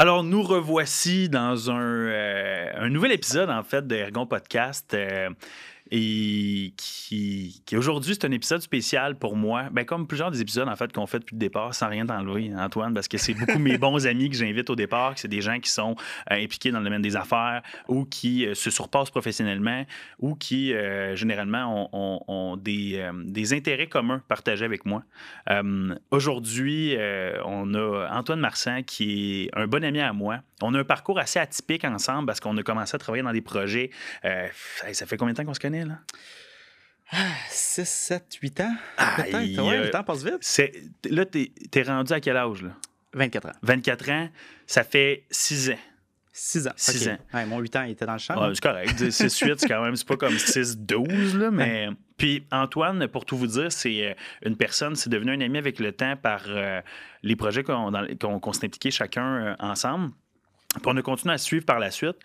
Alors, nous revoici dans un, euh, nouvel épisode, en fait, de Ergon Podcast. euh, et qui, qui aujourd'hui, c'est un épisode spécial pour moi. Ben, comme plusieurs des épisodes, en fait, qu'on fait depuis le départ, sans rien t'enlever, Antoine, parce que c'est beaucoup mes bons amis que j'invite au départ, que c'est des gens qui sont euh, impliqués dans le domaine des affaires ou qui euh, se surpassent professionnellement ou qui, euh, généralement, ont, ont- ont des, des intérêts communs partagés avec moi. Aujourd'hui, on a Antoine Marsan, qui est un bon ami à moi. On a un parcours assez atypique ensemble parce qu'on a commencé à travailler dans des projets. ça fait combien de temps qu'on se connaît, là? 6, 7, 8 ans, peut-être. Ouais, le temps passe vite. C'est, là, t'es, t'es rendu à quel âge, là? 24 ans. 24 ans, ça fait 6 ans. 6 ans. Six OK. ans. Ouais, mon 8 ans, il était dans le champ. Ouais, c'est correct. 6-8, c'est quand même, c'est pas comme 6-12, là, mais. Puis Antoine, pour tout vous dire, c'est euh, une personne, c'est devenu un ami avec le temps par euh, les projets qu'on, dans- qu'on, qu'on s'est impliqués chacun euh, ensemble. Puis on a à suivre par la suite.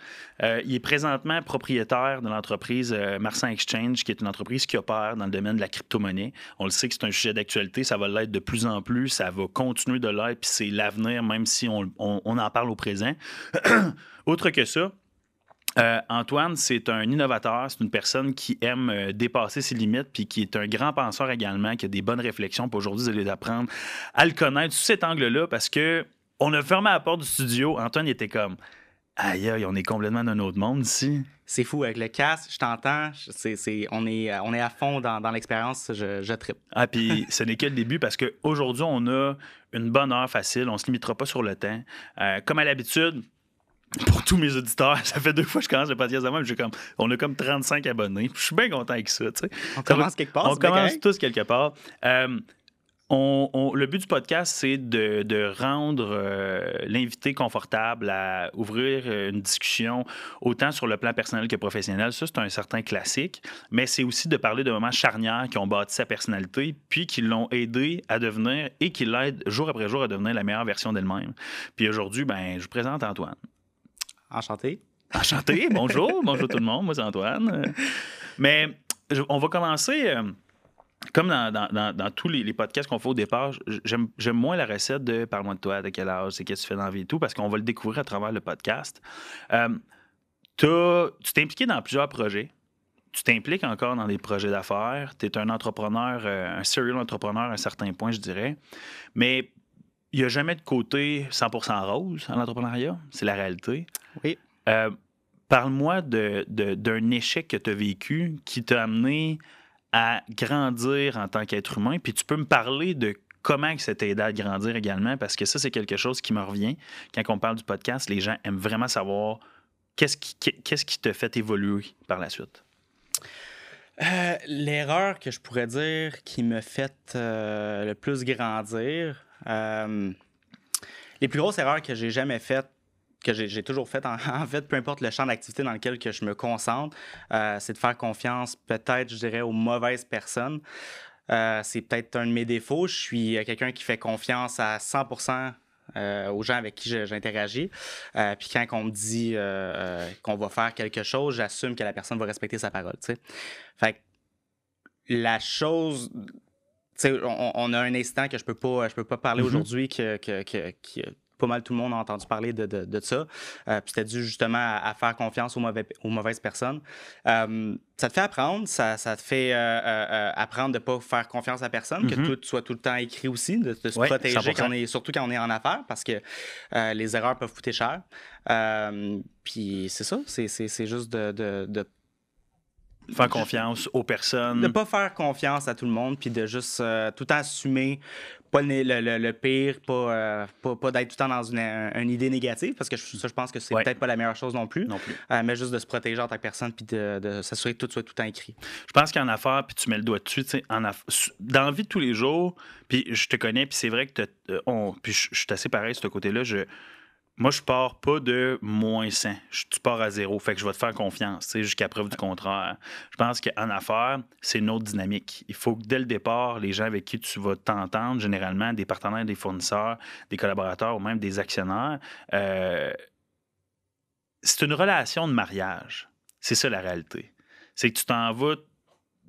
Euh, il est présentement propriétaire de l'entreprise euh, Exchange, qui est une entreprise qui opère dans le domaine de la crypto-monnaie. On le sait que c'est un sujet d'actualité, ça va l'être de plus en plus, ça va continuer de l'être, puis c'est l'avenir, même si on en parle au présent. Autre que ça, euh, Antoine, c'est un innovateur, c'est une personne qui aime euh, dépasser ses limites, puis qui est un grand penseur également, qui a des bonnes réflexions. Puis aujourd'hui, vous allez apprendre à le connaître sous cet angle-là, parce que on a fermé la porte du studio. Antoine il était comme, aïe, aïe, on est complètement dans un autre monde ici. C'est fou. Avec le casque, je t'entends. c'est- c'est- on, est, euh, on est à fond dans, dans l'expérience. Je, je trippe. Ah, puis ce n'est que le début parce qu'aujourd'hui, on a une bonne heure facile. On ne se limitera pas sur le temps. Euh, comme à l'habitude, pour tous mes auditeurs, ça fait deux fois que je commence le podcast de moi, mais j'ai comme, on a comme 35 abonnés. Je suis bien content avec ça. On commence quelque part. On commence correct? tous quelque part. Euh, on- on- le but du podcast, c'est de, de rendre euh, l'invité confortable à ouvrir euh, une discussion autant sur le plan personnel que professionnel. Ça, c'est un certain classique. Mais c'est aussi de parler de moments charnières qui ont bâti sa personnalité, puis qui l'ont aidé à devenir et qui l'aident jour après jour à devenir la meilleure version d'elle-même. Puis aujourd'hui, ben, je vous présente Antoine. Enchanté. Enchanté, bonjour, bonjour tout le monde, moi c'est Antoine. Mais je- on va commencer, euh, comme dans, dans- dans- dans tous les, les podcasts qu'on fait au départ, j'aime j'aime moins la recette de parle-moi de toi, de quel âge, c'est qu'est-ce que tu fais dans la vie et tout, parce qu'on va le découvrir à travers le podcast. Euh, tu t'es impliqué dans plusieurs projets. Tu t'impliques encore dans des projets d'affaires. Tu es un entrepreneur, euh, un serial entrepreneur à un certain point, je dirais. Mais il n'y a jamais de côté 100% rose en l'entrepreneuriat. C'est la réalité. Oui. Euh, Parle-moi de- de- d'un échec que tu as vécu qui t'a amené à grandir en tant qu'être humain. Puis tu peux me parler de comment ça t'a aidé à grandir également, parce que ça, c'est quelque chose qui me revient. Quand on parle du podcast, les gens aiment vraiment savoir qu'est-ce qui qu'est-ce qui te fait évoluer par la suite. Euh, L'erreur que je pourrais dire qui me fait euh, le plus grandir, euh, les plus grosses erreurs que j'ai jamais faites, que j'ai toujours faites, en, en fait, peu importe le champ d'activité dans lequel que je me concentre, euh, c'est de faire confiance peut-être, je dirais, aux mauvaises personnes. Euh, c'est peut-être un de mes défauts. Je suis euh, quelqu'un qui fait confiance à 100 euh, aux gens avec qui j'interagis. Euh, puis quand on me dit euh, qu'on va faire quelque chose, j'assume que la personne va respecter sa parole. tu sais. Fait que la chose. on, on a un instant que je peux pas, je peux pas parler Mhm. aujourd'hui que, que, que- que pas mal tout le monde a entendu parler de, de, de ça. Euh, puis c'était dû justement à, à faire confiance aux, mauvais, aux mauvaises personnes. Euh, ça te fait apprendre, ça, ça te fait euh, euh, apprendre de ne pas faire confiance à personne, que Mhm. tout soit tout le temps écrit aussi, de, de se Ouais, protéger, 100%. quand on est, surtout quand on est en affaires, parce que les erreurs peuvent coûter cher. Puis c'est ça, c'est, c'est, c'est juste de Faire confiance aux personnes. de pas faire confiance à tout le monde, puis de juste euh, tout le temps assumer, pas le, le- le- le pire, pas, euh, pas, pas d'être tout le temps dans une, une idée négative, parce que je- ça, je pense que c'est Ouais. peut-être pas la meilleure chose non plus, Non plus. Euh, mais juste de se protéger en tant que personne, puis de, de s'assurer que tout soit tout le temps écrit. Je pense qu'en affaires, puis tu mets le doigt dessus, tu sais, en aff- dans la vie de tous les jours, puis je te connais, puis c'est vrai que euh, on, puis je je suis assez pareil sur ce côté-là. Je, moi, je pars pas de moins 100. Je- tu pars à zéro. Fait que je vais te faire confiance, jusqu'à preuve du contraire. Je pense qu'en affaires, c'est une autre dynamique. Il faut que dès le départ, les gens avec qui tu vas t'entendre, généralement des partenaires, des fournisseurs, des collaborateurs ou même des actionnaires, euh, c'est une relation de mariage. C'est ça la réalité. C'est que tu t'en vas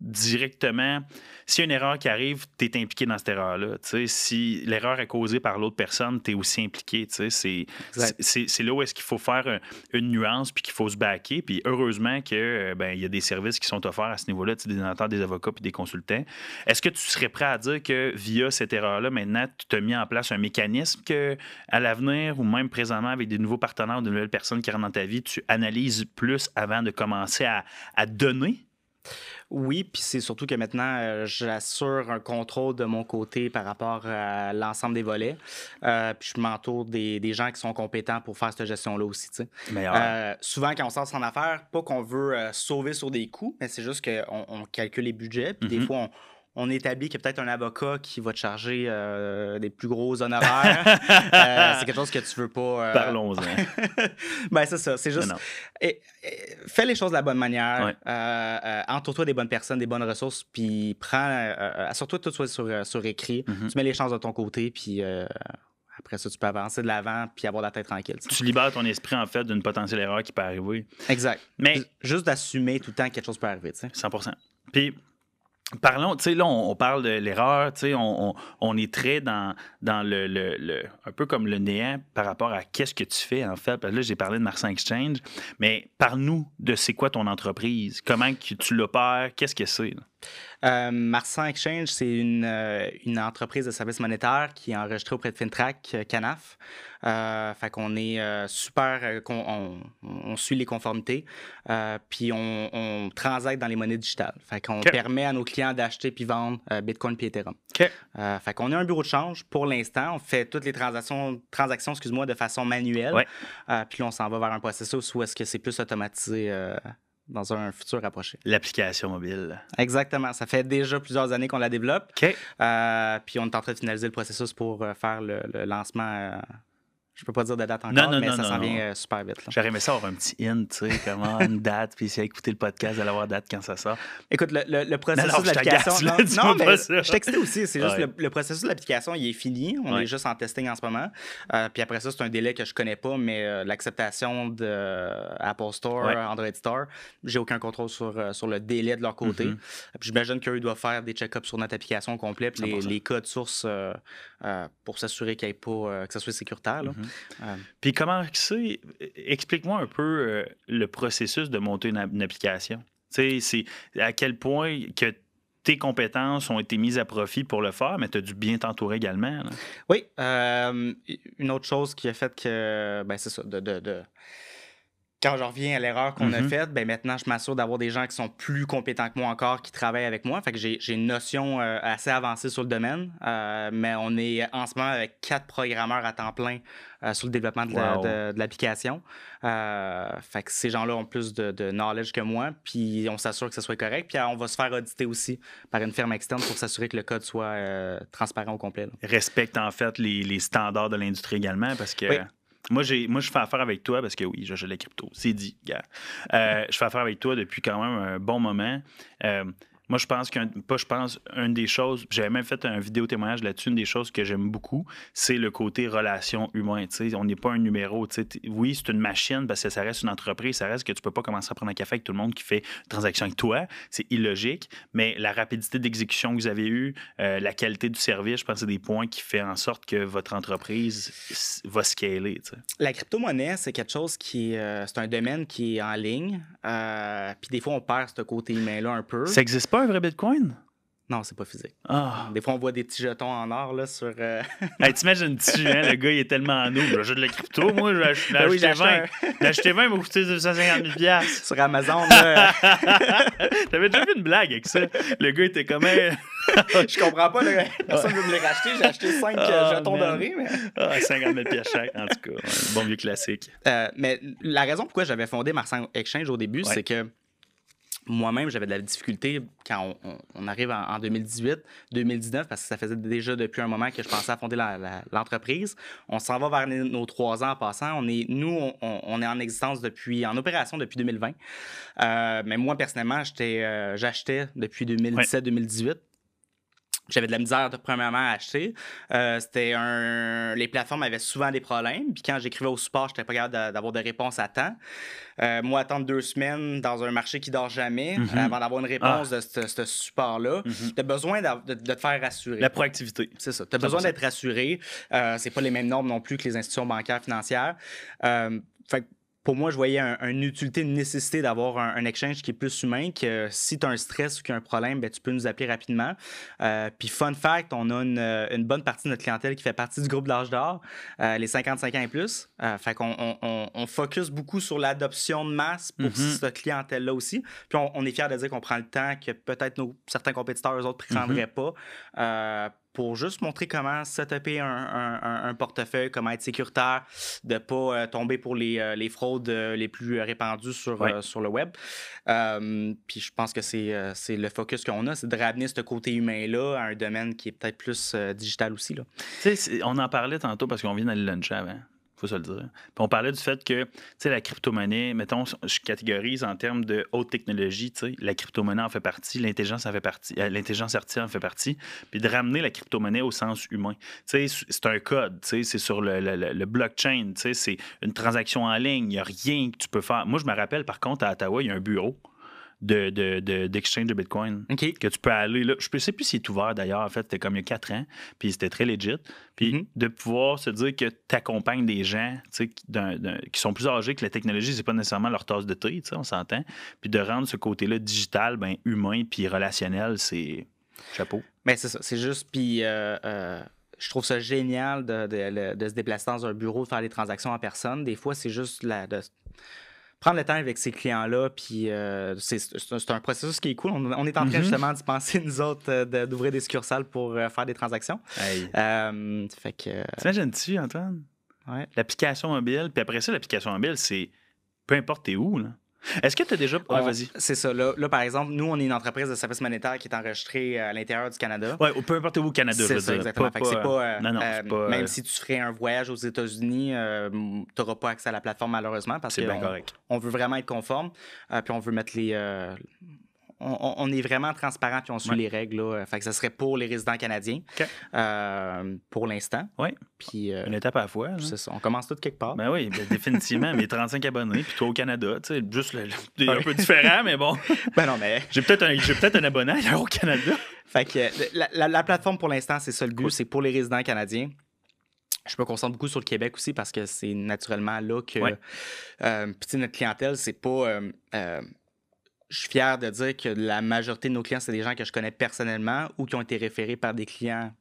directement. S'il y a une erreur qui arrive, tu es impliqué dans cette erreur-là. Si l'erreur est causée par l'autre personne, tu es aussi impliqué. C'est là où est-ce qu'il faut faire une nuance puis qu'il faut se baquer. Puis heureusement qu'il euh, ben, y a des services qui sont offerts à ce niveau-là, des notaires, des avocats puis des consultants. Est-ce que tu serais prêt à dire que via cette erreur-là, maintenant, tu as mis en place un mécanisme que à l'avenir ou même présentement avec des nouveaux partenaires, de nouvelles personnes qui rentrent dans ta vie, tu analyses plus avant de commencer à, à donner? Oui, puis c'est surtout que maintenant, euh, j'assure un contrôle de mon côté par rapport à l'ensemble des volets. Euh, puis je m'entoure des, des, gens qui sont compétents pour faire cette gestion-là aussi. Euh, souvent, quand on sort en affaires, pas qu'on veut sauver sur des coûts, mais c'est juste qu'on on calcule les budgets. Puis des mm-hmm. fois, on, on établit qu'il y a peut-être un avocat qui va te charger euh, des plus gros honoraires. Euh, c'est quelque chose que tu veux pas. Euh, Parlons-en. ben, c'est ça. C'est juste. fais les choses de la bonne manière. Entoure-toi des bonnes personnes, des bonnes ressources, puis prends. Assure-toi que tout soit sur, sur écrit. Mm-hmm. Tu mets les chances de ton côté, puis. Après ça, tu peux avancer de l'avant puis avoir la tête tranquille. Tu libères ton esprit, en fait, d'une potentielle erreur qui peut arriver. Exact. Mais juste d'assumer tout le temps que quelque chose peut arriver. 100% Puis, Parlons, tu sais, là, on, parle de l'erreur, tu sais, on, on, est très dans, le, un peu comme le néant par rapport à qu'est-ce que tu fais, en fait. Là, j'ai parlé de Marsan Exchange, mais parle-nous de c'est quoi ton entreprise, comment tu l'opères, qu'est-ce que c'est? Euh, Marsan Exchange, c'est une, euh, une, entreprise de services monétaires qui est enregistrée auprès de Fintrack euh, Canaf. Euh, fait qu'on est super, on, on, suit les conformités, puis on, on, transacte dans les monnaies digitales. Fait qu'on permet à nos clients d'acheter puis vendre Bitcoin puis Ethereum. Okay. fait qu'on est un bureau de change pour l'instant. On fait toutes les transactions, transactions excuse-moi, de façon manuelle. puis là, on s'en va vers un processus où est-ce que c'est plus automatisé dans un futur rapproché. L'application mobile. Exactement. Ça fait déjà plusieurs années qu'on la développe. OK. Euh, puis on est en train de finaliser le processus pour euh, faire le, lancement euh, je peux pas dire de date encore, mais ça s'en vient euh, super vite. J'aurais aimé ça avoir un petit hint, tu sais, comment une date, puis si écouter le podcast, d'aller avoir date quand ça sort. Écoute, le, le, processus de l'application. Non, mais je t'excite aussi. C'est juste le, processus de l'application, il est fini. On est juste en testing en ce moment. Euh, puis après ça, c'est un délai que je connais pas, mais euh, l'acceptation de Apple Store, Android Store, j'ai aucun contrôle sur, sur le délai de leur côté. Mm-hmm. Puis j'imagine qu'eux doivent faire des check-ups sur notre application complète, les, les, codes sources pour s'assurer qu'il pas, que ça soit sécuritaire. Là. Mm-hmm. Euh, puis comment c'est, explique-moi un peu euh, le processus de monter une, application. Tu sais, c'est à quel point que tes compétences ont été mises à profit pour le faire, mais tu as dû bien t'entourer également. Oui. Euh, une autre chose qui a fait que, ben c'est ça, de, de quand je reviens à l'erreur qu'on a mm-hmm. faite, ben maintenant, je m'assure d'avoir des gens qui sont plus compétents que moi encore, qui travaillent avec moi. Fait que j'ai une notion euh, assez avancée sur le domaine. Euh, mais on est en ce moment avec quatre programmeurs à temps plein euh, sur le développement de l'application. fait que ces gens-là ont plus de, knowledge que moi. Puis on s'assure que ce soit correct. Puis on va se faire auditer aussi par une firme externe pour s'assurer que le code soit transparent au complet. Respecte en fait les, standards de l'industrie également parce que. Moi, j'ai, moi, je fais affaire avec toi parce que oui, je, je les crypto. C'est dit, gars. Euh, je fais affaire avec toi depuis quand même un bon moment. Euh, moi, je pense qu'un, pas je pense, une des choses, j'avais même fait un vidéo témoignage là-dessus, une des choses que j'aime beaucoup, c'est le côté relation humain. On n'est pas un numéro. Oui, c'est une machine parce que ça reste une entreprise, ça reste que tu peux pas commencer à prendre un café avec tout le monde qui fait une transaction avec toi. C'est illogique, mais la rapidité d'exécution que vous avez eue, euh, la qualité du service, je pense que c'est des points qui font en sorte que votre entreprise va scaler. La crypto-monnaie, c'est quelque chose qui euh, c'est un domaine qui est en ligne. Euh, puis des fois, on perd ce côté humain-là un peu. Ça existe pas un vrai Bitcoin? Non, c'est pas physique. Ah. Des fois, on voit des petits jetons en or là, sur. Euh... T'imagines-tu, hein, le gars, il est tellement en nous. J'ai de la crypto, moi, j'ai ben acheté, 20. J'ai acheté 20, il m'a coûté 250 000 Sur Amazon, là. J'avais déjà vu une blague avec ça? Le gars était comme. Je comprends pas, là. personne ne veut me les racheter. J'ai acheté 5 ah, jetons dorés. Mais... ah, 50 000 chaque, en tout cas. bon vieux classique. Euh, mais la raison pourquoi j'avais fondé Marsan Exchange au début, c'est que moi-même, j'avais de la difficulté quand on, arrive en, 2018, 2019, parce que ça faisait déjà depuis un moment que je pensais à fonder l'entreprise. on s'en va vers nos trois ans en passant. On est, nous, on, est en existence depuis, en opération depuis 2020. Euh, mais moi, personnellement, euh, j'achetais depuis 2017-2018. J'avais de la misère, de, premièrement, à acheter. Euh, c'était un... Les plateformes avaient souvent des problèmes. Puis quand j'écrivais au support, je n'étais pas capable d'avoir des réponses à temps. Euh, moi, attendre deux semaines dans un marché qui dort jamais Mhm. avant d'avoir une réponse Ah. de ce ce support-là, Mhm. tu as besoin de, de te faire rassurer. La proactivité. C'est ça. Tu as besoin 100%. d'être rassuré. Euh, c'est pas les mêmes normes non plus que les institutions bancaires financières. Euh, fait pour moi, je voyais un- une utilité, une nécessité d'avoir un, un exchange qui est plus humain, que si tu as un stress ou qu'il y a un problème, ben, tu peux nous appeler rapidement. Euh, puis, fun fact, on a une, euh, une bonne partie de notre clientèle qui fait partie du groupe de l'âge d'or, euh, les 55 ans et plus. Euh, fait qu'on on, on- on focus beaucoup sur l'adoption de masse pour Mhm. cette clientèle-là aussi. Puis, on, on est fiers de dire qu'on prend le temps que peut-être nos, certains compétiteurs, eux autres, ne prendraient pas. Pour juste montrer comment setuper un, un, un- un portefeuille, comment être sécuritaire, de ne pas euh, tomber pour les, euh, les fraudes euh, les plus répandues sur, sur le web. Puis je pense que c'est le focus qu'on a, c'est de ramener ce côté humain-là à un domaine qui est peut-être plus digital aussi. Là. On en parlait tantôt parce qu'on vient d'aller luncher avant. Faut se le dire. On parlait du fait que, tu sais, la crypto-monnaie, mettons, je catégorise en termes de haute technologie, tu sais, la crypto-monnaie en fait partie, l'intelligence en fait partie, euh, l'intelligence artificielle en fait partie, puis de ramener la crypto-monnaie au sens humain. Tu sais, c'est un code, tu sais, c'est sur le, le- le- le blockchain, tu sais, c'est une transaction en ligne, il n'y a rien que tu peux faire. Moi, je me rappelle, par contre, à Ottawa, il y a un bureau de, de, de- d'exchange de Bitcoin que tu peux aller là. Je ne sais plus s'il est ouvert d'ailleurs. En fait, c'était comme il y a quatre ans. Puis c'était très legit. Puis Mhm. de pouvoir se dire que tu accompagnes des gens qui- d'un- d'un- qui sont plus âgés, que la technologie, c'est pas nécessairement leur tasse de thé, on s'entend. Puis de rendre ce côté-là digital, ben, humain, puis relationnel, c'est chapeau. Ben, c'est ça. C'est juste. Puis. euh, euh, je trouve ça génial de, de- de se déplacer dans un bureau, de faire des transactions en personne. Des fois, c'est juste la, de prendre le temps avec ces clients-là. Puis euh, c'est, un- processus qui est cool. On, on est en train Mhm. justement d'y penser, nous autres, euh, de- d'ouvrir des succursales pour euh, faire des transactions. Hey. Euh, fait que. T'imagines-tu, Antoine? ouais. L'application mobile, puis après ça, l'application mobile, c'est peu importe t'es où, là. Est-ce que tu as déjà. Ouais, On- vas-y. C'est ça. Là, là, par exemple, nous, on est une entreprise de services monétaires qui est enregistrée euh, à l'intérieur du Canada. Ouais, ou peu importe où au Canada, je C'est veux ça, dire. exactement. Fait que c'est pas, euh, non, non, euh, pas. même si tu ferais un voyage aux États-Unis, tu n'auras pas accès à la plateforme malheureusement parce qu'on correct. on veut vraiment être conforme, puis on veut mettre les. On, est vraiment transparent puis on suit Ouais. les règles. Là. Fait que ça serait pour les résidents canadiens euh, pour l'instant. Ouais. Puis euh, Une étape à la fois. là. c'est ça. On commence tout quelque part. Ben oui, ben définitivement. mes 35 abonnés, puis toi au Canada, tu sais, juste le, le- c'est un peu différent, mais bon. Ben non, mais. J'ai peut-être un, peut-être un abonné ailleurs au Canada. Fait que la, la- la plateforme pour l'instant, c'est ça le Cool. c'est pour les résidents canadiens. Je me concentre beaucoup sur le Québec aussi parce que c'est naturellement là que Ouais. euh, puis tu sais, notre clientèle, c'est pas. euh, euh, je suis fier de dire que la majorité de nos clients, c'est des gens que je connais personnellement ou qui ont été référés par des clients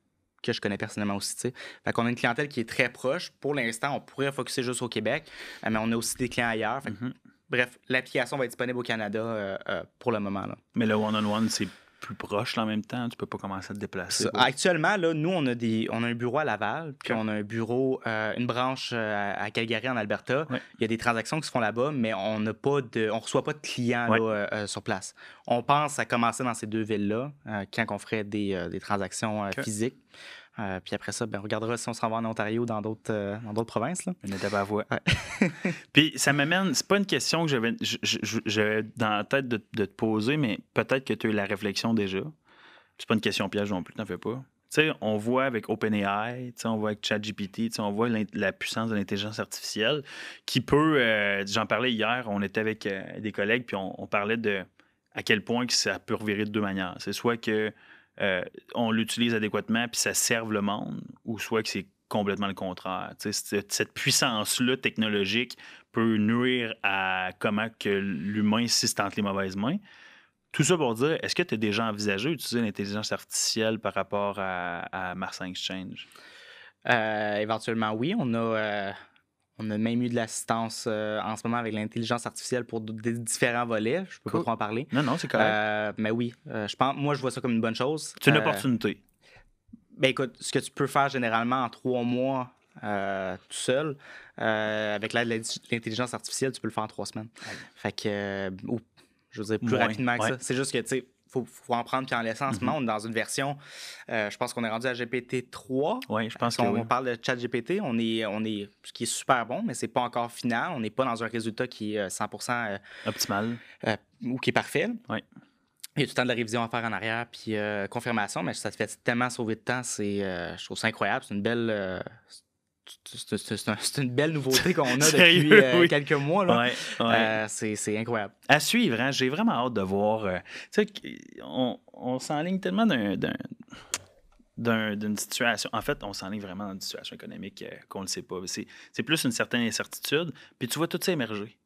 que je connais personnellement aussi. tu sais. Fait qu'on a une clientèle qui est très proche. Pour l'instant, on pourrait focuser juste au Québec, euh, mais on a aussi des clients ailleurs. Fait que, Mhm. Bref, l'application va être disponible au Canada euh, euh, pour le moment. Là. Mais le one-on-one, c'est plus proche là, en même temps. Tu peux pas commencer à te déplacer. Ça. Actuellement, là, nous, on a, des, on a un bureau à Laval, puis on a un bureau, euh, une branche euh, à Calgary, en Alberta. Il y a des transactions qui se font là-bas, mais on n'a pas de, on reçoit pas de clients là, euh, sur place. On pense à commencer dans ces deux villes-là quand on ferait des, des transactions physiques. Euh, puis après ça, ben, on regardera si on s'en va en Ontario ou dans d'autres euh, dans d'autres provinces. Là. Une étape à. Ouais. Puis ça m'amène, c'est pas une question que j'avais, dans la tête de, de te poser, mais peut-être que tu as eu la réflexion déjà. C'est pas une question piège non plus, t'en fais pas. Tu sais, on voit avec OpenAI, tu sais, on voit avec ChatGPT, tu sais, on voit la puissance de l'intelligence artificielle qui peut, euh, j'en parlais hier, on était avec euh, des collègues, puis on, on parlait de à quel point que ça peut revirer de deux manières. C'est soit que euh, on l'utilise adéquatement puis ça serve le monde, ou soit que c'est complètement le contraire. Cette, cette puissance-là technologique peut nuire à comment que l'humain si c'est entre les mauvaises mains. Tout ça pour dire, est-ce que tu as déjà envisagé d'utiliser l'intelligence artificielle par rapport à, à Mars Exchange? Euh, éventuellement, oui. On a, euh, on a même eu de l'assistance euh, en ce moment avec l'intelligence artificielle pour des différents volets. Je peux Cool. pas trop en parler. Non, non, c'est correct. Euh, mais oui, euh, je pense, moi, je vois ça comme une bonne chose. c'est une Euh, opportunité. Ben écoute, ce que tu peux faire généralement en trois mois tout seul, avec l'aide de l'intelligence artificielle, tu peux le faire en trois semaines. Ouais. Fait que, ou, je veux dire, plus Moins, rapidement que ouais. ça. C'est juste que, tu sais, faut, faut en prendre puis en laisser. En ce moment, on est dans une version, euh, je pense qu'on est rendu à GPT-3. Oui, je pense Si que on, oui. parle de chat GPT, on est, on est, ce qui est super bon, mais c'est pas encore final. On n'est pas dans un résultat qui est euh, 100% euh, Optimal. euh, ou qui est parfait. Ouais. il y a tout le temps de la révision à faire en arrière, puis euh, confirmation, mais ça te fait tellement sauver de temps. C'est, euh, je trouve ça incroyable. C'est une belle. C'est- c'est- c'est un- c'est une belle nouveauté qu'on a depuis Sérieux, euh, oui. quelques mois. Là. Ouais, ouais. Euh, c'est, incroyable. À suivre, hein? j'ai vraiment hâte de voir. euh, tu sais, on, on s'enligne tellement d'un- d'un- d'un- d'une situation. En fait, on s'enligne vraiment dans une situation économique qu'on ne le sait pas. C'est c'est plus une certaine incertitude. Puis tu vois tout ça émerger.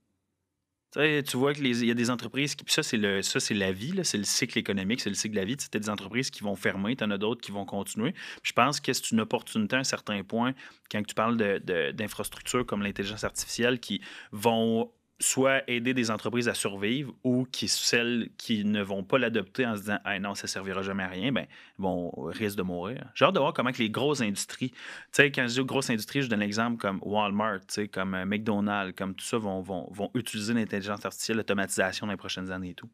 Tu vois qu'il y a des entreprises qui. Ça, c'est le, ça, c'est la vie, c'est le cycle économique, c'est le cycle de la vie. Tu des entreprises qui vont fermer, tu en as d'autres qui vont continuer. Puis je pense que c'est une opportunité à un certain point, quand tu parles d'infrastructures comme l'intelligence artificielle qui vont soit aider des entreprises à survivre ou qui celles qui ne vont pas l'adopter en se disant ah non ça servira jamais à rien ben vont risquent de mourir j'ai hâte de voir comment que les grosses industries tu sais quand je dis grosses industries je donne l'exemple comme Walmart tu sais comme euh, McDonald's comme tout ça vont, vont, vont utiliser l'intelligence artificielle l'automatisation dans les prochaines années et tout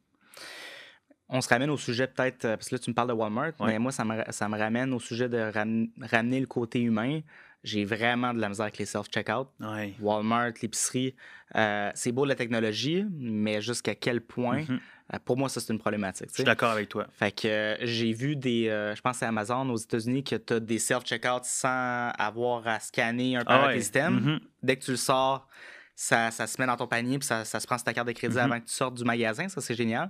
On se ramène au sujet peut-être, euh, parce que là, tu me parles de Walmart, Ouais. mais moi, ça me, ça me ramène au sujet de ram- ramener le côté humain. J'ai vraiment de la misère avec les self-checkout. ouais Walmart, l'épicerie, euh, c'est beau la technologie, mais jusqu'à quel point, Mhm. euh, pour moi, ça, c'est une problématique. je suis d'accord avec toi Fait que euh, j'ai vu des, euh, je pense c'est Amazon aux États-Unis, que tu as des self-checkout sans avoir à scanner un Ah ouais. les systèmes. Mhm. Dès que tu le sors, ça, ça se met dans ton panier puis ça, ça se prend sur ta carte de crédit Mhm. avant que tu sortes du magasin. Ça, c'est génial.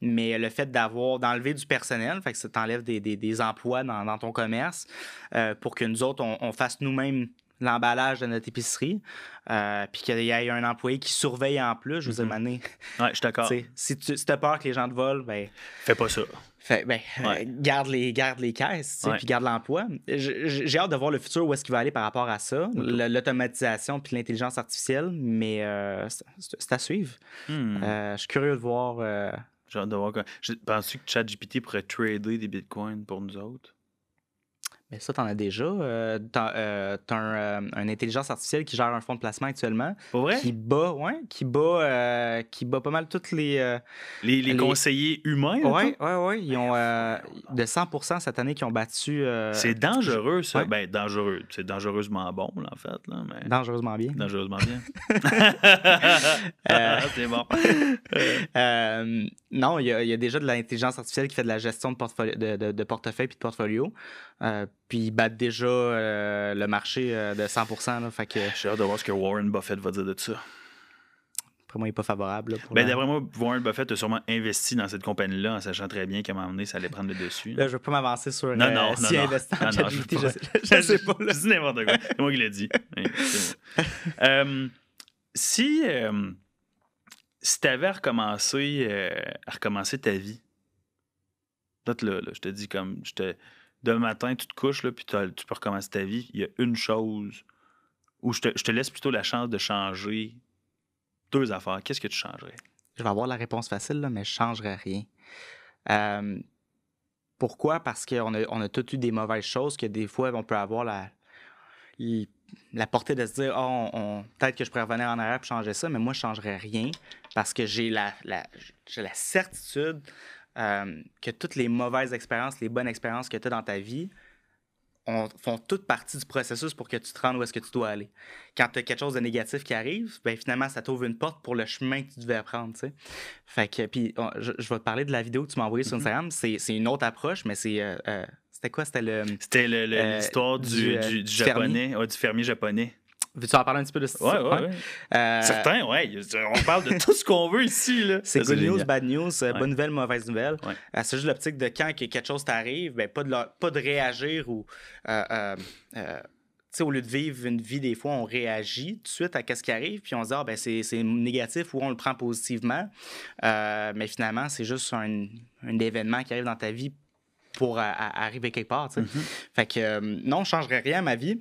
Mais le fait d'avoir, d'enlever du personnel, fait que ça t'enlève des, des, des emplois dans, dans ton commerce euh, pour que nous autres, on, on fasse nous-mêmes l'emballage de notre épicerie, euh, puis qu'il y ait un employé qui surveille en plus. Je dire, Mhm. Mané, ouais je suis d'accord si tu as peur que les gens te volent, ben, fais pas ça fait, ben, Ouais. euh, garde, les, garde les caisses, puis garde l'emploi. J'ai hâte de voir le futur où est-ce qu'il va aller par rapport à ça, l'automatisation puis l'intelligence artificielle, mais euh, c'est- à suivre. Hmm. Euh, je suis curieux de voir. j'ai hâte de voir penses-tu que ChatGPT pourrait trader des bitcoins pour nous autres? Mais ça, t'en as déjà. Euh, t'as euh, t'as un, euh, une intelligence artificielle qui gère un fonds de placement actuellement, Pour vrai? Qui bat, ouais, qui bat, euh, qui bat pas mal toutes les. les, les les- conseillers humains tout? ouais, ouais. Ils ont de 100% cette année qui ont battu. C'est dangereux, ça. Ouais. Ben, dangereux. C'est dangereusement bon, là, en fait. Là, mais... dangereusement bien. Dangereusement bien. Euh, c'est bon. Non, il y, a, il y a déjà de l'intelligence artificielle qui fait de la gestion de, portefeuille, de, de- de portefeuille puis de portfolio. Euh, puis ils battent déjà euh, le marché euh, de 100 là, Fait que, J'ai hâte de voir ce que Warren Buffett va dire de ça. pour moi, il n'est pas favorable. là, pour Ben, la- d'après moi, Warren Buffett a sûrement investi dans cette compagnie-là en sachant très bien qu'à un moment donné, ça allait prendre le dessus. Là, je ne veux pas m'avancer sur Non, euh, non, s'il non, Non, non, je pas. je, sais- pas. dis n'importe quoi. C'est moi qui l'ai dit. Oui, c'est. Euh, si euh, si tu avais à recommencer, euh, à recommencer ta vie, là, là, je te dis comme, je te, demain matin, tu te couches, là, puis tu peux recommencer ta vie, il y a une chose où je te, laisse plutôt la chance de changer deux affaires. Qu'est-ce que tu changerais? Je vais avoir la réponse facile, là, mais je ne changerai rien. Euh, pourquoi? Parce qu'on a, on a tous eu des mauvaises choses que des fois, on peut avoir la, la portée de se dire Ah, on- peut-être que je pourrais revenir en arrière et changer ça, mais moi, je ne changerais rien parce que j'ai la, j'ai la certitude euh, que toutes les mauvaises expériences, les bonnes expériences que tu as dans ta vie, on- font toute partie du processus pour que tu te rendes où est-ce que tu dois aller. Quand tu as quelque chose de négatif qui arrive, ben finalement, ça t'ouvre une porte pour le chemin que tu devais prendre. Fait que, puis, on- je, je vais te parler de la vidéo que tu m'as envoyée sur Mhm. Instagram. C'est c'est une autre approche, mais c'est... euh, euh, c'était quoi? C'était le... C'était Euh, l'histoire du, du, du- du du japonais, ouais, du fermier japonais. Veux-tu en parler un petit peu de ça? Ouais, ouais, ouais. Euh, Certain, ouais. On parle de tout ce qu'on veut ici. là. C'est good news, bad news, euh, Ouais. bonne nouvelle, mauvaise nouvelle. Ouais. Euh, c'est juste l'optique de quand que quelque chose t'arrive, ben, pas, de la- pas de réagir ou. euh, euh, euh, tu sais, au lieu de vivre une vie, des fois, on réagit tout de suite à ce qui arrive, puis on se dit, ah, ben, c'est c'est négatif ou on le prend positivement. Euh, mais finalement, c'est juste un, un événement qui arrive dans ta vie pour à- arriver quelque part. Mhm. Fait que euh, non, je ne changerais rien à ma vie.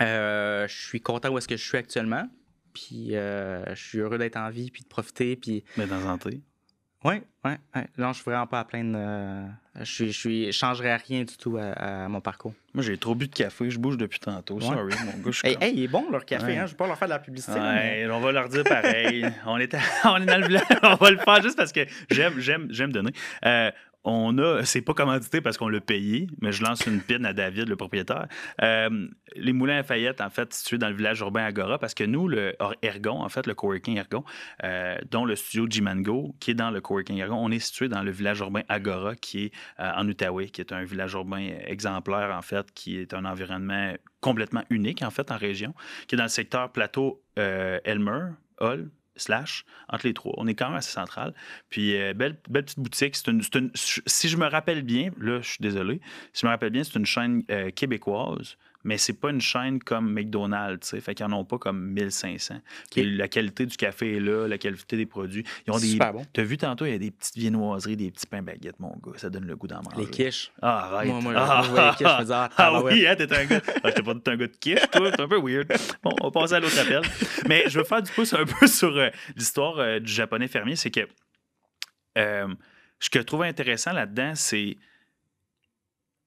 Euh, je suis content où est-ce que je suis actuellement. Puis euh, je suis heureux d'être en vie, puis de profiter. Puis Mais dans santé. oui, oui, oui. Non, je suis vraiment pas à plaindre. euh, je suis, je suis, changerais rien du tout à, à mon parcours. Moi, j'ai trop bu de café. Je bouge depuis tantôt. Ouais. Sorry, mon gars. Je suis Hey, comme- hey, il est bon leur café, Ouais. hein? Je vais pas leur faire de la publicité. mais- Ouais, on va leur dire pareil. on, est à- on est dans le blanc. on va le faire juste parce que j'aime, j'aime, j'aime donner. Euh, on a, c'est pas commandité parce qu'on l'a payé, mais je lance une pine à David, le propriétaire. Euh, les Moulins à Fayette, en fait, situés dans le village urbain Agora, parce que nous, le Ergon, en fait, le coworking Ergon, euh, dont le studio Jimango, qui est dans le coworking Ergon, on est situé dans le village urbain Agora, qui est euh, en Outaouais, qui est un village urbain exemplaire, en fait, qui est un environnement complètement unique, en fait, en région, qui est dans le secteur plateau Elmer, Hall, slash entre les trois. On est quand même assez central. Puis, euh, belle, belle petite boutique. C'est une, si je me rappelle bien, là, je suis désolé, si je me rappelle bien, c'est une chaîne euh, québécoise mais c'est pas une chaîne comme McDonald's, tu sais. Fait qu'ils n'en ont pas comme 1500. La qualité du café est là, la qualité des produits. Ils ont des. Super bon. T'as vu tantôt, il y a des petites viennoiseries, des petits pains baguettes, mon gars. Ça donne le goût d'en manger. Les quiches. Ah, arrête. Moi, moi, ah, les quiches, je me ah, ah, ah oui, hein, t'es un gars. Ah, t'es pas un gars de quiche, toi. T'es un peu weird. Bon, on va passer à l'autre appel. Mais je veux faire du pouce un peu sur euh, l'histoire euh, du japonais fermier. C'est que euh, ce que je trouve intéressant là-dedans, c'est.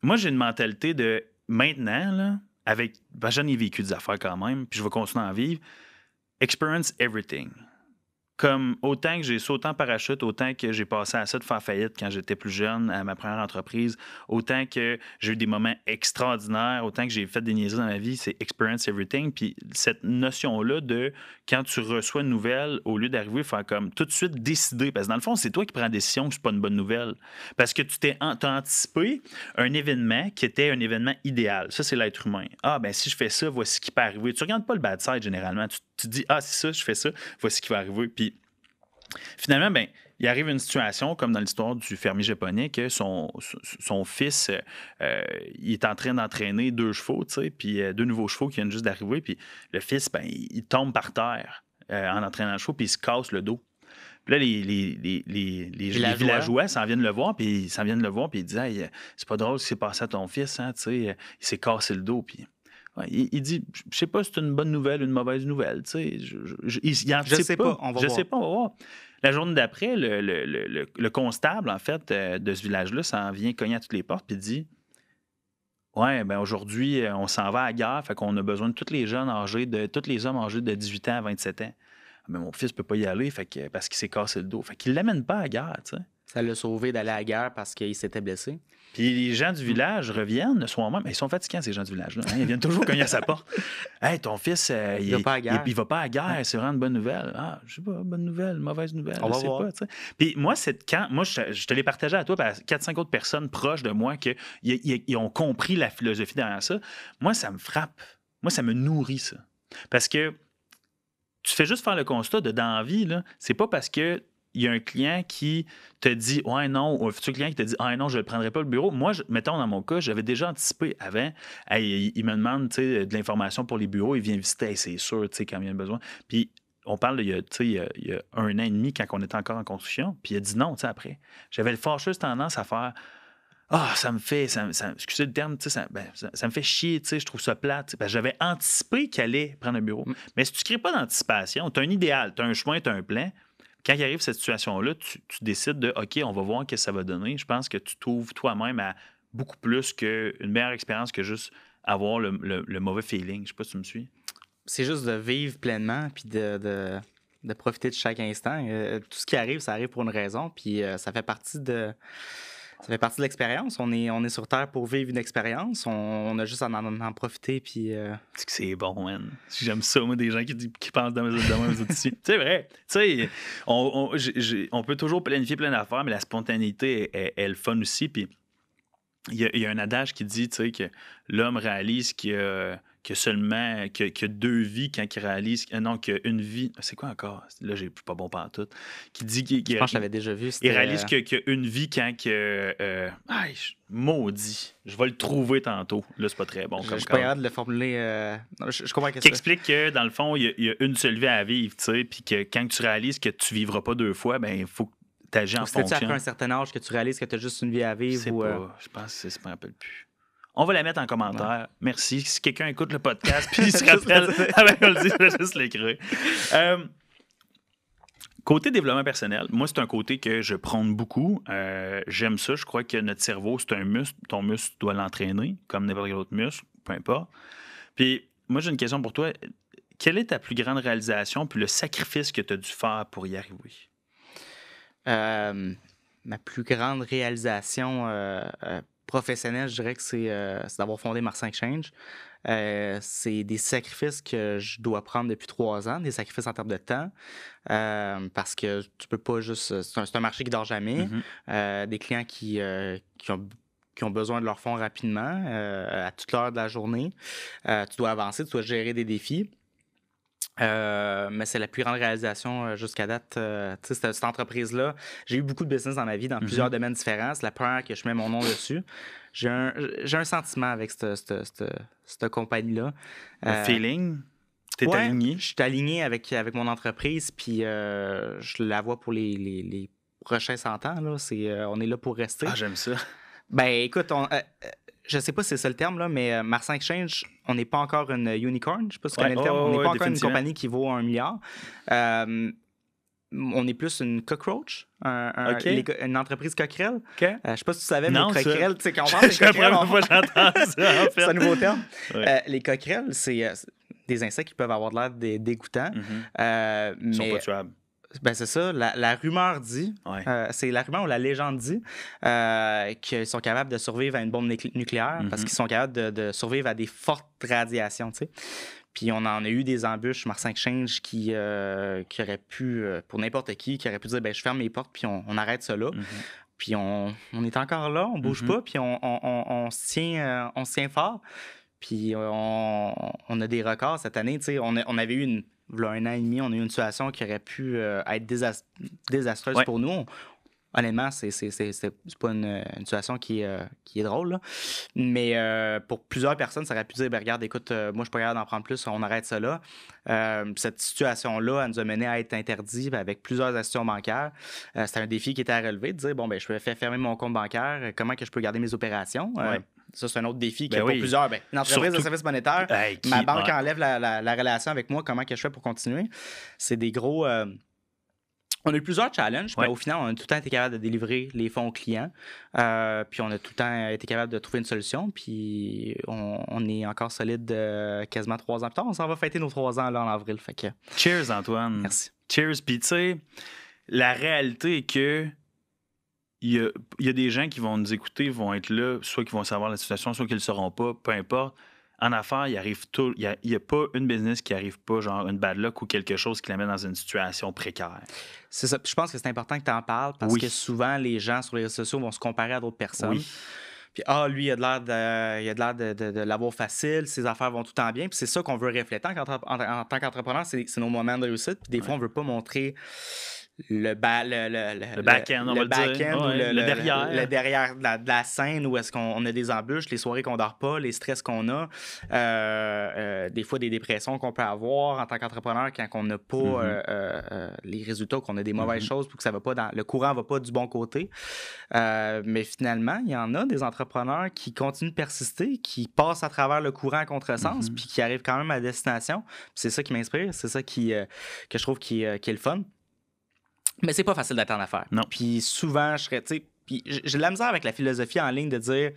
Moi, j'ai une mentalité de maintenant, là, avec. Ben, j'en ai vécu des affaires quand même, puis je vais continuer à en vivre. Experience everything comme autant que j'ai sauté en parachute, autant que j'ai passé à ça de faire faillite quand j'étais plus jeune, à ma première entreprise, autant que j'ai eu des moments extraordinaires, autant que j'ai fait des niaiseries dans ma vie, c'est experience everything. Puis cette notion-là de quand tu reçois une nouvelle, au lieu d'arriver, faire comme tout de suite décider, parce que dans le fond, c'est toi qui prends la décision que c'est pas une bonne nouvelle. Parce que tu t'es anticipé un événement qui était un événement idéal. Ça, c'est l'être humain. Ah, ben si je fais ça, voici ce qui peut arriver. Tu regardes pas le bad side généralement. Tu dis, ah, c'est ça, je fais ça, voici ce qui va arriver. Puis Finalement, ben, il arrive une situation, comme dans l'histoire du fermier japonais, que son, son fils euh, il est en train d'entraîner deux chevaux, puis euh, deux nouveaux chevaux qui viennent juste d'arriver, puis le fils, ben, il tombe par terre euh, en entraînant le chevaux, puis il se casse le dos. Puis là, les, les, les, les villageois s'en viennent le voir, puis ils s'en viennent le voir, puis ils disent hey, c'est pas drôle ce qui s'est passé à ton fils, hein, il s'est cassé le dos, puis il, dit, je sais pas si c'est une bonne nouvelle ou une mauvaise nouvelle. Tu sais, je, je, il, je sais pas. on va je voir. sais pas, on va voir. La journée d'après, le, le, le, le, constable, en fait, euh, de ce village-là, s'en vient cogner à toutes les portes puis dit Ouais, ben aujourd'hui, euh, on s'en va à la guerre, fait qu'on a besoin de tous les jeunes âgés, de tous les hommes âgés de 18 ans à 27 ans. Mais mon fils peut pas y aller fait que, parce qu'il s'est cassé le dos. Fait qu'il l'amène pas à la guerre, tu sais. Ça l'a sauvé d'aller à la guerre parce qu'il s'était blessé. Puis les gens du village reviennent le soir même. Ils sont fatigants, ces gens du village-là. Hein. Ils viennent toujours cogner à sa porte. Hey, ton fils, euh, il, va pas à guerre. Il, va pas à guerre. C'est vraiment une bonne nouvelle. Ah, je sais pas, bonne nouvelle, mauvaise nouvelle. On je va sais voir. pas. Puis moi, c'est quand. Moi, je, te l'ai partagé à toi, par 4-5 autres personnes proches de moi qui ont compris la philosophie derrière ça. Moi, ça me frappe. Moi, ça me nourrit, ça. Parce que tu fais juste faire le constat de dans la vie, c'est pas parce que il y a un client qui te dit Ouais, non, ou un futur client qui te dit Ah non, je ne prendrai pas le bureau. Moi, mettons dans mon cas, j'avais déjà anticipé avant. il, me demande de l'information pour les bureaux, il vient visiter, c'est sûr, quand il y a besoin. Puis on parle il y, a, il, y a, il y a un an et demi quand on était encore en construction, puis il a dit non après. J'avais le fâcheuse tendance à faire ah, ça me fait, ça, excusez le terme, ça, ben, ça, ça, me fait chier, je trouve ça plate. J'avais anticipé qu'il allait prendre un bureau. Mm. Mais si tu ne crées pas d'anticipation, tu as un idéal, tu as un chemin, tu as un plan, quand il arrive cette situation-là, tu, décides de OK, on va voir ce que ça va donner. Je pense que tu trouves toi-même à beaucoup plus qu'une meilleure expérience que juste avoir le, mauvais feeling. Je sais pas si tu me suis. C'est juste de vivre pleinement puis de, profiter de chaque instant. Euh, tout ce qui arrive, ça arrive pour une raison. Puis euh, ça fait partie de ça fait partie de l'expérience. On est, on est sur Terre pour vivre une expérience. On, a juste à en, en, profiter. Puis. Euh, c'est bon, man. J'aime ça, moi, des gens qui, qui pensent dans mes c'est vrai. Tu sais, on, on, peut toujours planifier plein d'affaires, mais la spontanéité est, le fun aussi. Puis. Il y, a, il y, a, un adage qui dit tu sais, que l'homme réalise qu'il a que seulement que, que, deux vies quand il réalise euh, non qu'une vie c'est quoi encore? Là j'ai pas bon pas tout qui dit qu'il je pense que je l'avais déjà vu il réalise qu'il y a une vie quand que euh, maudit. Je vais le trouver tantôt. Là c'est pas très bon je, comme je suis pas capable de le formuler euh, je, comprends qui explique que dans le fond il y, a, une seule vie à vivre tu sais puis que quand tu réalises que tu vivras pas deux fois ben il faut que tu agis en fonction c'est après un certain âge que tu réalises que tu as juste une vie à vivre ou, pas, je pense que je me rappelle plus on va la mettre en commentaire. Merci. Si quelqu'un écoute le podcast puis il se rappelle, avec on le dit, je vais juste l'écrire. Euh, côté développement personnel, moi, c'est un côté que je prône beaucoup. Euh, j'aime ça. Je crois que notre cerveau, c'est un muscle. Ton muscle doit l'entraîner, comme n'importe quel autre muscle, peu importe. Puis, moi, j'ai une question pour toi. Quelle est ta plus grande réalisation puis le sacrifice que tu as dû faire pour y arriver? Euh, ma plus grande réalisation euh, euh, professionnelle, je dirais que c'est euh, d'avoir fondé Mars Exchange. Euh, c'est des sacrifices que je dois prendre depuis trois ans, des sacrifices en termes de temps, euh, parce que tu peux pas juste. C'est un, c'est un marché qui dort jamais. Mhm. Euh, des clients qui, euh, qui, ont, qui ont besoin de leur fonds rapidement, euh, à toute l'heure de la journée. Euh, tu dois avancer, tu dois gérer des défis. Euh, mais c'est la plus grande réalisation euh, jusqu'à date. Euh, cette, cette entreprise-là, j'ai eu beaucoup de business dans ma vie, dans Mhm. plusieurs domaines différents. C'est la première que je mets mon nom dessus. J'ai un, j'ai un sentiment avec cette, cette, cette, cette compagnie-là. Le Euh, feeling, t'es ouais, aligné? Je suis aligné avec, avec mon entreprise, puis je la vois pour les, les, les prochains 100 ans. Là. C'est, on est là pour rester. Ah, j'aime ça. Ben écoute, on, je sais pas si c'est ça le terme, là, mais euh, Mars Exchange, on n'est pas encore une unicorn. Je sais pas si tu Ouais, connais le terme. oh, on n'est ouais, pas encore une compagnie qui vaut un milliard. Euh, on est plus une cockroach, un- un- Ok. les co- une entreprise coquerelle. OK. Euh, je sais pas si tu savais, mais Non, coquerelles, tu sais, quand on parle des coquerelles, on- fois que j'entends ça, en fait. c'est un nouveau terme. Ouais. Euh, les coquerelles, c'est des insectes qui peuvent avoir de l'air dé- dégoûtants. Mhm. Euh, Ils sont mais pas tuables. Ben, c'est ça, la, la rumeur dit, Ouais. euh, c'est la rumeur ou la légende dit euh, qu'ils sont capables de survivre à une bombe nuclé- nucléaire parce Mhm. qu'ils sont capables de, de survivre à des fortes radiations, tu sais. Puis on en a eu des embûches, Mars Exchange, qui, euh, qui auraient pu, pour n'importe qui, qui aurait pu dire ben, je ferme mes portes, puis on, on arrête là. Mhm. Puis on, on est encore là, on bouge Mhm. pas, puis on, on- se tient, on se tient fort. Puis on, on a des records cette année. On, a- on avait eu une, v'là un an et demi, on a eu une situation qui aurait pu euh, être désas- désastreuse Ouais. pour nous. On- honnêtement, c'est c'est- c'est- c'est- c'est pas une, une situation qui est, euh, qui est drôle. là. Mais euh, pour plusieurs personnes, ça aurait pu dire ben, regarde, écoute, euh, moi, je suis pas capable d'en prendre plus, on arrête ça là. Cette situation-là, elle nous a mené à être interdit avec plusieurs institutions bancaires. C'était un défi qui était à relever, de dire bon, ben, je peux faire fermer mon compte bancaire, comment que je peux garder mes opérations? Ouais. Ça, c'est un autre défi qui Ben est pour plusieurs. Ben, une entreprise de services monétaires, Hey, qui- ma banque ouais. enlève la, la- la relation avec moi, comment que je fais pour continuer? C'est des gros. euh, On a eu plusieurs challenges, Ouais. mais au final, on a tout le temps été capable de délivrer les fonds aux clients. Euh, puis on a tout le temps été capable de trouver une solution. Puis on, on est encore solide euh, quasiment trois ans plus tard. On s'en va fêter nos trois ans là, en avril. Fait que Cheers, Antoine. merci. Cheers. Puis, tu sais, la réalité est que il y a, il y a des gens qui vont nous écouter, vont être là, soit qui vont savoir la situation, soit qui ne le sauront pas, peu importe. En affaires, il arrive tout. Il n'y a, pas une business qui arrive pas, genre une bad luck ou quelque chose qui la met dans une situation précaire. C'est ça. Puis je pense que c'est important que tu en parles parce Oui. que souvent, les gens sur les réseaux sociaux vont se comparer à d'autres personnes. Oui. Puis, ah, lui, il a de l'air de, il a de, l'air de, de- de l'avoir facile, ses affaires vont tout le temps bien. Puis c'est ça qu'on veut refléter en, qu'entre- en- en tant qu'entrepreneur, c'est, c'est nos moments de réussite. Puis des fois, on veut pas montrer le, ba- le, le, Le back-end, on le va le dire. back-end ou Ouais, le derrière. Le, derrière de la, de la scène où est-ce qu'on on a des embûches, les soirées qu'on dort pas, les stress qu'on a, euh, euh, des fois des dépressions qu'on peut avoir en tant qu'entrepreneur quand on n'a pas Mhm. euh, les résultats, qu'on a des mauvaises Mhm. choses, puis que ça va pas dans le courant va pas du bon côté. Mais finalement, il y en a des entrepreneurs qui continuent de persister, qui passent à travers le courant à contresens, Mhm. puis qui arrivent quand même à destination. C'est ça qui m'inspire, c'est ça qui, que je trouve qui, qui est le fun. Mais c'est pas facile d'attendre à faire. Non. Puis souvent, je serais, tu sais, puis j'ai de la misère avec la philosophie en ligne de dire,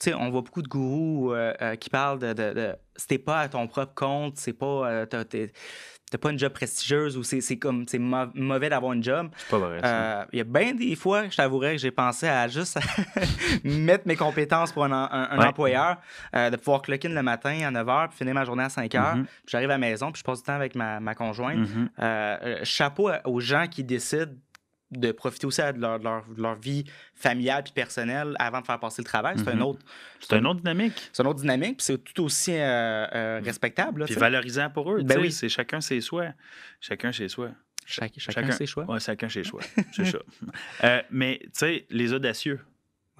sais, on voit beaucoup de gourous euh, euh, qui parlent de, de, de si t'es pas à ton propre compte, c'est pas, euh, t'as, pas une job prestigieuse ou c'est, c'est comme, c'est mau- mauvais d'avoir une job. C'est pas vrai. Il y a bien des fois, je t'avouerais que j'ai pensé à juste mettre mes compétences pour un, un- un Ouais. employeur, de pouvoir clock in le matin à 9h, puis finir ma journée à 5h. Mhm. Puis j'arrive à la maison, puis je passe du temps avec ma, ma conjointe. Euh, chapeau aux gens qui décident de profiter aussi de leur, vie familiale puis personnelle avant de faire passer le travail. C'est Mhm. un autre, C'est une autre dynamique. c'est une autre dynamique, puis c'est tout aussi euh, euh, respectable. là, Puis valorisant pour eux. Ben oui. C'est chacun ses choix. Chacun chez soi. Chac- chacun, ses choix. Chacun chez soi. C'est ça. Euh, mais, tu sais, les audacieux.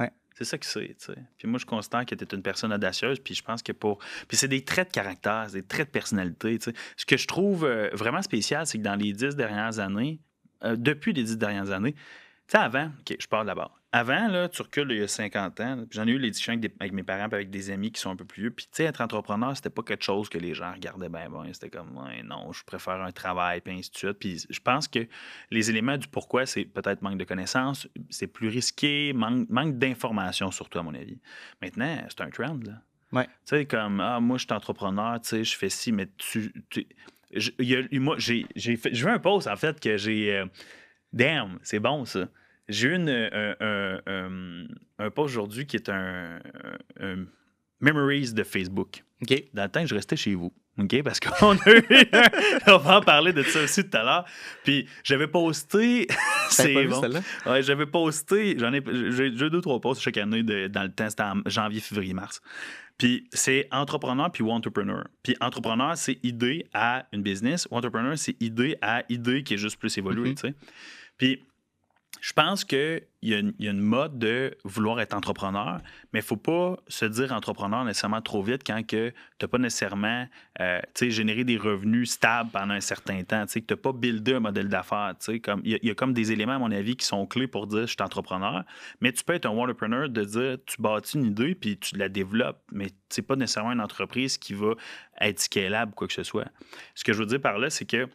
Ouais. C'est ça que c'est, tu sais. Puis moi, je constate que tu es une personne audacieuse, puis je pense que pour... Puis c'est des traits de caractère, c'est des traits de personnalité, tu sais. Ce que je trouve vraiment spécial, c'est que dans les dix dernières années, euh, depuis les dix dernières années, tu sais, avant, OK, je parle d'abord. Avant, là, tu recules il y a 50 ans, j'en ai eu les discussions avec, des- avec mes parents, puis avec des amis qui sont un peu plus vieux. Puis, tu sais, être entrepreneur, c'était pas quelque chose que les gens regardaient bien, bon. C'était comme, ouais, non, je préfère un travail, puis ainsi de suite. Puis, je pense que les éléments du pourquoi, c'est peut-être manque de connaissances, c'est plus risqué, manque, manque d'informations, surtout, à mon avis. Maintenant, c'est un trend, là. Ouais. Tu sais, comme, ah, moi, je suis entrepreneur, tu sais, je fais ci, mais tu. tu- je- il y a- moi, j'ai j'ai fait. Veux un post, en fait, que j'ai. euh, damn, c'est bon, ça. j'ai eu une, un, un, un- un post aujourd'hui qui est un, un- un Memories de Facebook. OK. Dans le temps que je restais chez vous. OK? Parce qu'on a eu. on va en parler de ça aussi tout à l'heure. Puis j'avais posté. C'est bon. celle-là? Ouais, j'avais posté, j'en ai, j'ai j'ai deux, trois posts chaque année de- dans le temps, c'était en janvier, février, mars. Puis c'est entrepreneur puis entrepreneur. Puis entrepreneur, c'est idée à une business. Entrepreneur, c'est idée à idée qui est juste plus évoluée, Mhm. tu sais. Puis je pense qu'il y, a une- mode de vouloir être entrepreneur, mais il ne faut pas se dire entrepreneur nécessairement trop vite quand tu n'as pas nécessairement euh, généré des revenus stables pendant un certain temps, que tu n'as pas buildé un modèle d'affaires. Il y, a- comme des éléments, à mon avis, qui sont clés pour dire je suis entrepreneur, mais tu peux être un entrepreneur de dire tu bâtis une idée puis tu la développes, mais c'est pas nécessairement une entreprise qui va être scalable ou quoi que ce soit. Ce que je veux dire par là, c'est que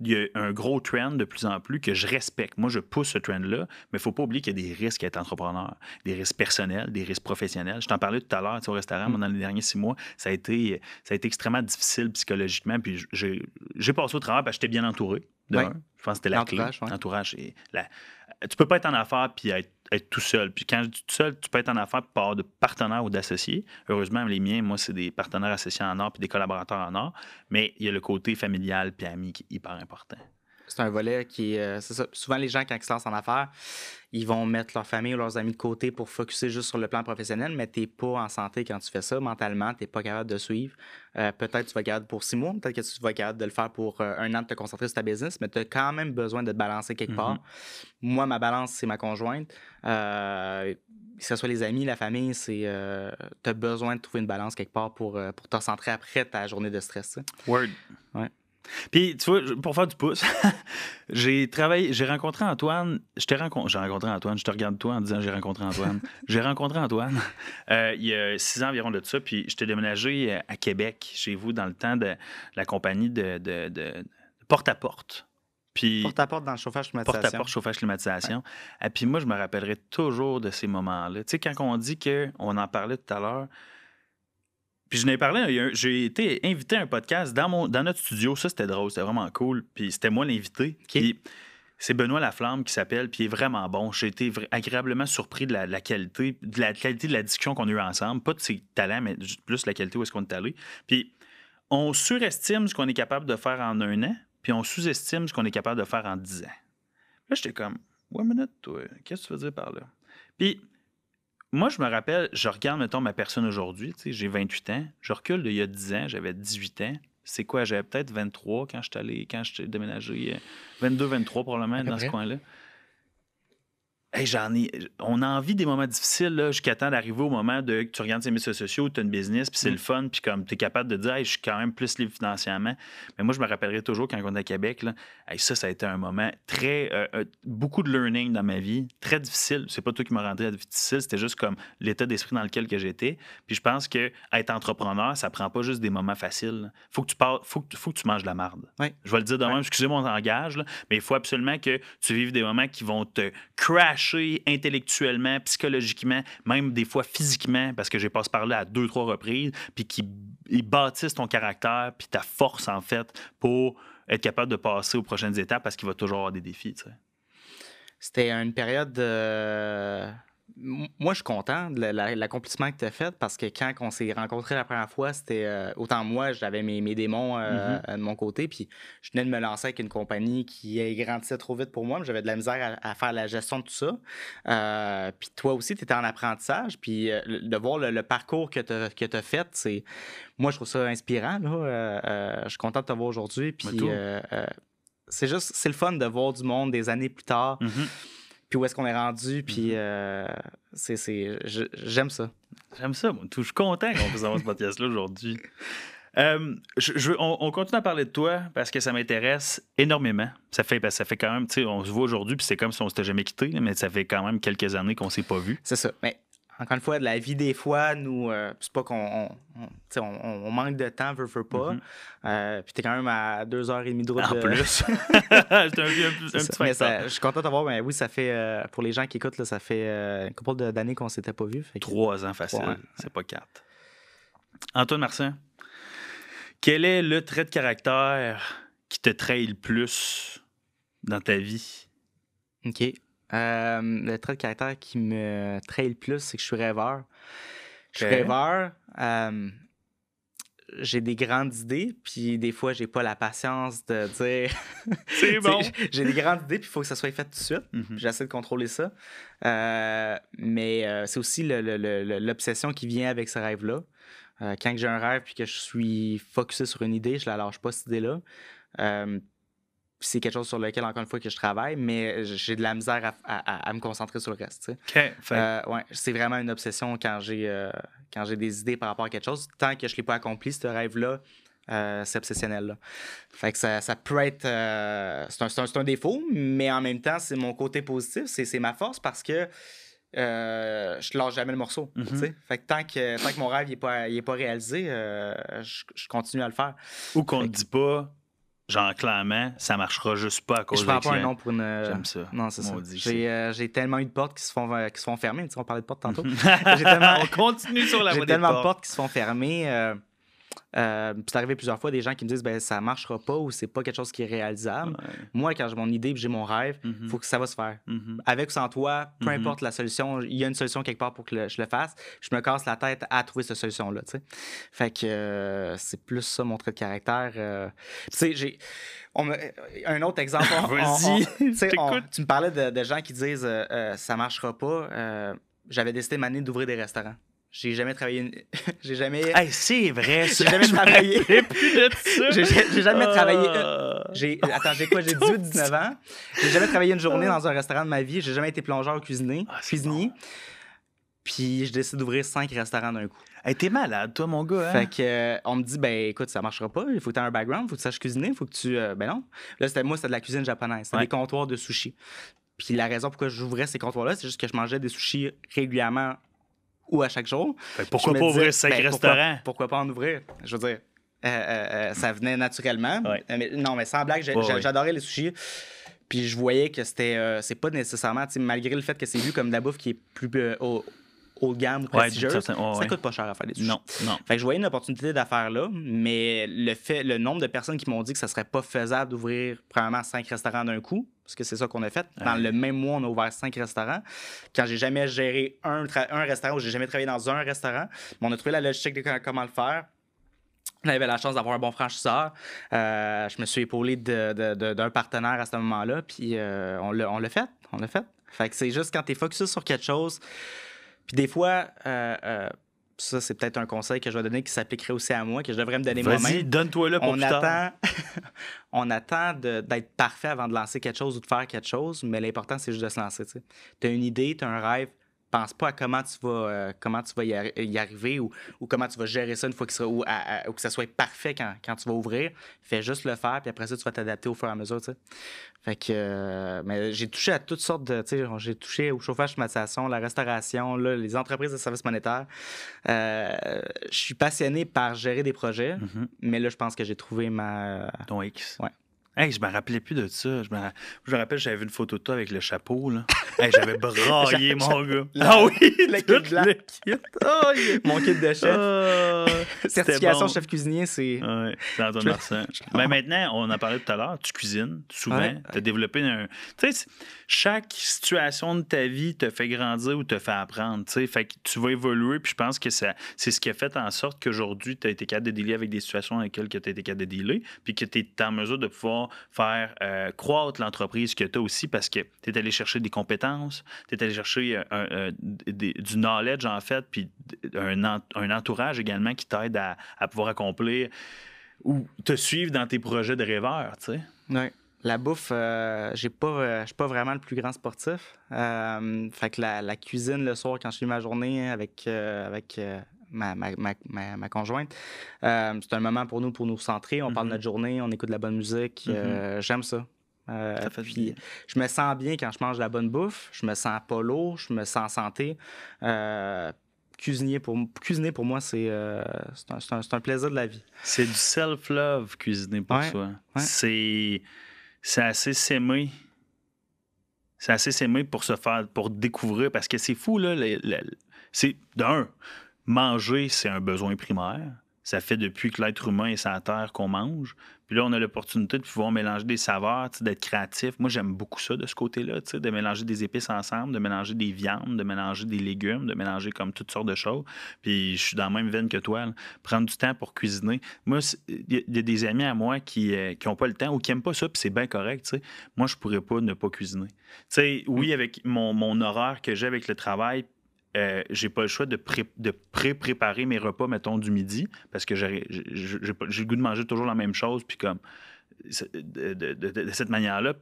il y a un gros trend de plus en plus que je respecte. Moi, je pousse ce trend-là, mais il ne faut pas oublier qu'il y a des risques à être entrepreneur, des risques personnels, des risques professionnels. Je t'en parlais tout à l'heure tu sais, au restaurant, moi, dans les derniers six mois, ça a été, ça a été extrêmement difficile psychologiquement. Puis j'ai passé au travail parce que j'étais bien entouré. de Ouais. un. Je pense que c'était la clé. Ouais. La- Tu peux pas être en affaires puis être, tout seul. Puis quand je dis tout seul, tu peux être en affaires avoir de partenaires ou d'associés. Heureusement, les miens, moi, c'est des partenaires associés en or puis des collaborateurs en or. Mais il y a le côté familial puis ami qui est hyper important. C'est un volet qui euh, c'est ça. Souvent, les gens, quand ils se lancent en affaires, ils vont mettre leur famille ou leurs amis de côté pour focuser juste sur le plan professionnel, mais tu n'es pas en santé quand tu fais ça. Mentalement, tu n'es pas capable de suivre. Euh, peut-être que tu vas être capable pour six mois, peut-être que tu vas être capable de le faire pour euh, un an de te concentrer sur ta business, mais tu as quand même besoin de te balancer quelque Mhm. part. Moi, ma balance, c'est ma conjointe. Que ce soit les amis, la famille, c'est. tu as besoin de trouver une balance quelque part pour, pour te centrer après ta journée de stress. ça. Word. Ouais. Puis, tu vois, pour faire du pouce, j'ai travaillé, j'ai rencontré Antoine. Je t'ai rencontré, j'ai rencontré Antoine. Je te regarde toi en disant j'ai rencontré Antoine. j'ai rencontré Antoine euh, il y a six ans environ de ça. Puis, je t'ai déménagé euh, à Québec, chez vous, dans le temps de la compagnie de, de- porte-à-porte. Puis, Porte à porte dans le chauffage climatisation. porte-à-porte, chauffage, climatisation. Et puis moi, je me rappellerai toujours de ces moments-là. Tu sais, quand on dit que, on en parlait tout à l'heure, puis je n'ai parlé, j'ai été invité à un podcast dans, mon, dans notre studio. Ça, c'était drôle, c'était vraiment cool. Puis c'était moi l'invité. Puis c'est Benoît Laflamme qui s'appelle, puis il est vraiment bon. J'ai été agréablement surpris de la, la qualité, de la qualité de la discussion qu'on a eue ensemble. Pas de ses talents, mais plus la qualité où est-ce qu'on est allé. Puis on surestime ce qu'on est capable de faire en un an, puis on sous-estime ce qu'on est capable de faire en dix ans. Là, j'étais comme, ouais, minute, toi, qu'est-ce que tu veux dire par là? Puis, moi, je me rappelle, je regarde, mettons, ma personne aujourd'hui, tu sais, j'ai 28 ans, je recule d'il y a 10 ans, j'avais 18 ans. C'est quoi, j'avais peut-être 23 quand je suis allé, quand je suis déménagé, euh, 22, 23 probablement, dans ce coin-là. Hey, j'en ai. On a envie des moments difficiles jusqu'à temps d'arriver au moment de que tu regardes tes médias sociaux, tu as une business, puis c'est Mm. le fun, puis comme tu es capable de dire, hey, je suis quand même plus libre financièrement. Mais moi, je me rappellerai toujours quand on est à Québec, là, hey, ça, ça a été un moment très. euh, euh, beaucoup de learning dans ma vie, très difficile. C'est pas toi qui m'as rendu difficile, c'était juste comme l'état d'esprit dans lequel que j'étais. Puis je pense que être entrepreneur, ça prend pas juste des moments faciles. là. Faut que tu parles, faut que, faut que tu manges de la marde. Je vais le dire de Ouais. même, excusez mon langage, là, mais il faut absolument que tu vives des moments qui vont te intellectuellement, psychologiquement, même des fois physiquement, parce que j'ai passé par là à deux, trois reprises, puis qui bâtissent ton caractère, puis ta force, en fait, pour être capable de passer aux prochaines étapes, parce qu'il va toujours avoir des défis. C'était une période de. Moi, je suis content de la- la- l'accomplissement que tu as fait parce que quand on s'est rencontrés la première fois, c'était euh, autant moi, j'avais mes, mes démons euh, Mhm. de mon côté, puis je venais de me lancer avec une compagnie qui euh, grandissait trop vite pour moi, mais j'avais de la misère à, à faire la gestion de tout ça. Euh, puis toi aussi, tu étais en apprentissage, puis euh, de voir le, le parcours que tu as fait, c'est. Moi, je trouve ça inspirant. Là. Euh, euh, je suis content de te voir aujourd'hui, puis. euh, euh, c'est juste, c'est le fun de voir du monde des années plus tard, Mhm. Puis où est-ce qu'on est rendu, puis Mhm. euh, c'est, c'est, j'aime ça. J'aime ça, moi. Je suis content qu'on puisse avoir ce podcast-là aujourd'hui. Euh, je, je on, on continue à parler de toi parce que ça m'intéresse énormément. Ça fait, que ça fait quand même, tu sais, on se voit aujourd'hui, puis c'est comme si on s'était jamais quitté, mais ça fait quand même quelques années qu'on s'est pas vu. C'est ça. Mais encore une fois, de la vie, des fois, nous, euh, c'est pas qu'on on, manque de temps, veut, veut pas. Euh, puis t'es quand même à deux heures et demie de route. En de- plus. c'est un, un, petit. Mais ça- je suis content de voir. Mais oui, ça fait, euh, pour les gens qui écoutent, là, ça fait une couple d'années qu'on s'était pas vus. que- Trois ans facile, c'est pas quatre. Antoine Martin, quel est le trait de caractère qui te trahit le plus dans ta vie? OK. Euh, le trait de caractère qui me trahit le plus, c'est que je suis rêveur. Je suis rêveur. euh, j'ai des grandes idées, puis des fois, j'ai pas la patience de dire. C'est bon. J'ai des grandes idées, puis il faut que ça soit fait tout de suite. Mhm. J'essaie de contrôler ça. Euh, mais c'est aussi l'obsession qui vient avec ce rêve-là. Quand j'ai un rêve puis que je suis focusé sur une idée, je la lâche pas, cette idée-là. C'est quelque chose sur lequel, encore une fois, que je travaille, mais j'ai de la misère à, à- à- à me concentrer sur le reste. Euh, ouais, c'est vraiment une obsession quand j'ai euh, quand j'ai des idées par rapport à quelque chose. Tant que je ne l'ai pas accompli, ce rêve-là, euh, c'est obsessionnel. là. Fait que ça, ça peut être. c'est un, un- défaut, mais en même temps, c'est mon côté positif, c'est ma force parce que. euh, je lâche jamais le morceau. Mhm. Fait que tant que, tant que mon rêve n'est pas, il est pas réalisé, euh, je, je continue à le faire. Ou qu'on ne dit pas, genre clairement, ça marchera juste pas à cause Je de prends pas un nom pour une. J'aime ça. Non, c'est ça. Maudit, J'ai euh, j'ai tellement eu de portes qui se font, euh, qui se font fermer. Tu sais, on parlait de portes tantôt. J'ai tellement- On continue sur la J'ai voie des tellement de portes. portes qui se font fermer. euh, euh, puis c'est arrivé plusieurs fois des gens qui me disent ben ça marchera pas ou c'est pas quelque chose qui est réalisable. Ouais. Moi, quand j'ai mon idée j'ai mon rêve, il Mhm. faut que ça va se faire. Mhm. Avec ou sans toi, peu Mhm. importe la solution, il y a une solution quelque part pour que le- je le fasse. Je me casse la tête à trouver cette solution-là. tu sais. Fait que euh, c'est plus ça mon trait de caractère. euh. Tu sais, j'ai. me- Un autre exemple. Vas-y, tu me parlais de, de gens qui disent euh, euh, ça marchera pas. Euh, J'avais décidé m'année d'ouvrir des restaurants. J'ai jamais travaillé. une- j'ai jamais. Hey, c'est vrai. J'ai jamais travaillé. J'ai jamais travaillé. J'ai, attends, j'ai quoi? J'ai 18-19 ans. J'ai jamais travaillé une journée dans un restaurant de ma vie. J'ai jamais été plongeur ou cuisinier. Ah, cuisinier. bon. Puis je décide d'ouvrir cinq restaurants d'un coup. Hey, t'es malade, toi, mon gars. Hein? Fait que, euh, on me dit, ben écoute, ça marchera pas. Il faut que tu aies un background, il faut que tu saches cuisiner, il faut que tu. euh, ben non. Là, c'était, moi, c'était de la cuisine japonaise. C'était Ouais. des comptoirs de sushi. Puis la raison pourquoi j'ouvrais ces comptoirs-là, c'est juste que je mangeais des sushis régulièrement ou à chaque jour. Que pourquoi pas disais, ouvrir cinq ben, restaurants? Pourquoi, pas en ouvrir? Je veux dire, euh, euh, euh, ça venait naturellement. Ouais. Mais, non, mais sans blague, Ouais, j'adorais les sushis. Puis je voyais que c'était. c'est pas nécessairement, malgré le fait que c'est vu comme de la bouffe qui est plus euh, haut, de gamme ou Ouais, ouais, ça coûte pas cher à faire des sushis. Non, non. Fait que je voyais une opportunité d'affaires là, mais le fait, le nombre de personnes qui m'ont dit que ça serait pas faisable d'ouvrir premièrement cinq restaurants d'un coup, parce que c'est ça qu'on a fait. Dans Ouais. le même mois, on a ouvert cinq restaurants. Quand j'ai jamais géré un, tra- un restaurant ou j'ai jamais travaillé dans un restaurant, mais on a trouvé la logistique de co- comment le faire. J'avais la chance d'avoir un bon franchisseur. Euh, je me suis épaulé de- de- de- d'un partenaire à ce moment-là, puis euh, on l'a on l'a fait. On l'a fait. Fait que c'est juste quand tu es focusé sur quelque chose. Puis des fois, euh, euh, ça, c'est peut-être un conseil que je vais donner qui s'appliquerait aussi à moi, que je devrais me donner Vas-y, moi-même. donne-toi là pour On plus tard. attend, on attend d'être parfait avant de lancer quelque chose ou de faire quelque chose, mais l'important, c'est juste de se lancer. Tu as une idée, tu as un rêve, pense pas à comment tu vas, euh, comment tu vas y, arri- y arriver ou, ou comment tu vas gérer ça une fois que, ça, ou, à- à- ou que ça soit parfait quand, quand tu vas ouvrir. Fais juste le faire, puis après ça, tu vas t'adapter au fur et à mesure. tu sais. Fait que, euh, mais j'ai touché à toutes sortes de. tu sais, J'ai touché au chauffage, climatisation, la restauration, là, les entreprises de services monétaires. Euh, je suis passionné par gérer des projets, Mhm. mais là, je pense que j'ai trouvé ma. Ton X. Ouais. Hey, je me rappelais plus de ça. Je me, je me rappelle, j'avais vu une photo de toi avec le chapeau. Là. Hey, j'avais braillé, mon gars. La- ah oui, le kit blanc. le kit. Oh, yeah. Mon kit de chef. Ah, Certification bon. chef cuisinier, c'est. Ouais, c'est Antoine Marsan. Mais maintenant, on en a parlé tout à l'heure, tu cuisines souvent, Ouais. tu as développé un. Tu sais, chaque situation de ta vie te fait grandir ou te fait apprendre. Fait que tu vas évoluer, puis je pense que ça, c'est ce qui a fait en sorte qu'aujourd'hui, tu as été capable de dealer avec des situations dans lesquelles tu as été capable de dealer, puis que tu es en mesure de pouvoir faire euh, croître l'entreprise que tu as aussi parce que tu es allé chercher des compétences, tu es allé chercher euh, des- du knowledge, en fait, puis un, un entourage également qui t'aide à, pouvoir accomplir ou te suivre dans tes projets de rêveur, tu sais. Ouais. La bouffe, euh, j'ai pas, euh, je suis pas vraiment le plus grand sportif. Euh, fait que la, la cuisine le soir quand je fais ma journée avec, euh, avec euh, ma, ma, ma, ma- conjointe, euh, c'est un moment pour nous pour nous centrer. On parle de Mhm. notre journée, on écoute de la bonne musique. euh, J'aime ça. Euh, Ça fait puis je me sens bien quand je mange de la bonne bouffe. Je me sens pas lourd, je me sens en santé. Cuisiner, pour, cuisiner pour moi, c'est un, un- un plaisir de la vie. C'est du self-love cuisiner pour Ouais, soi. ouais. C'est c'est assez s'aimer. C'est assez s'aimer pour se faire, pour découvrir, parce que c'est fou, là. c'est, d'un, manger, c'est un besoin primaire. Ça fait depuis que l'être humain est sur la terre qu'on mange. Puis là, on a l'opportunité de pouvoir mélanger des saveurs, d'être créatif. Moi, j'aime beaucoup ça de ce côté-là, de mélanger des épices ensemble, de mélanger des viandes, de mélanger des légumes, de mélanger comme toutes sortes de choses. Puis je suis dans la même veine que toi. là. Prendre du temps pour cuisiner. Moi, il y, a- des amis à moi qui n'ont pas le temps ou qui n'aiment pas ça, puis c'est bien correct. Moi, je pourrais pas ne pas cuisiner. Sais, oui, avec mon, mon horaire que j'ai avec le travail, euh, j'ai pas le choix de, pré- de pré-préparer mes repas, mettons, du midi, parce que j'ai le goût de manger toujours la même chose, puis comme de, de- de- de cette manière-là,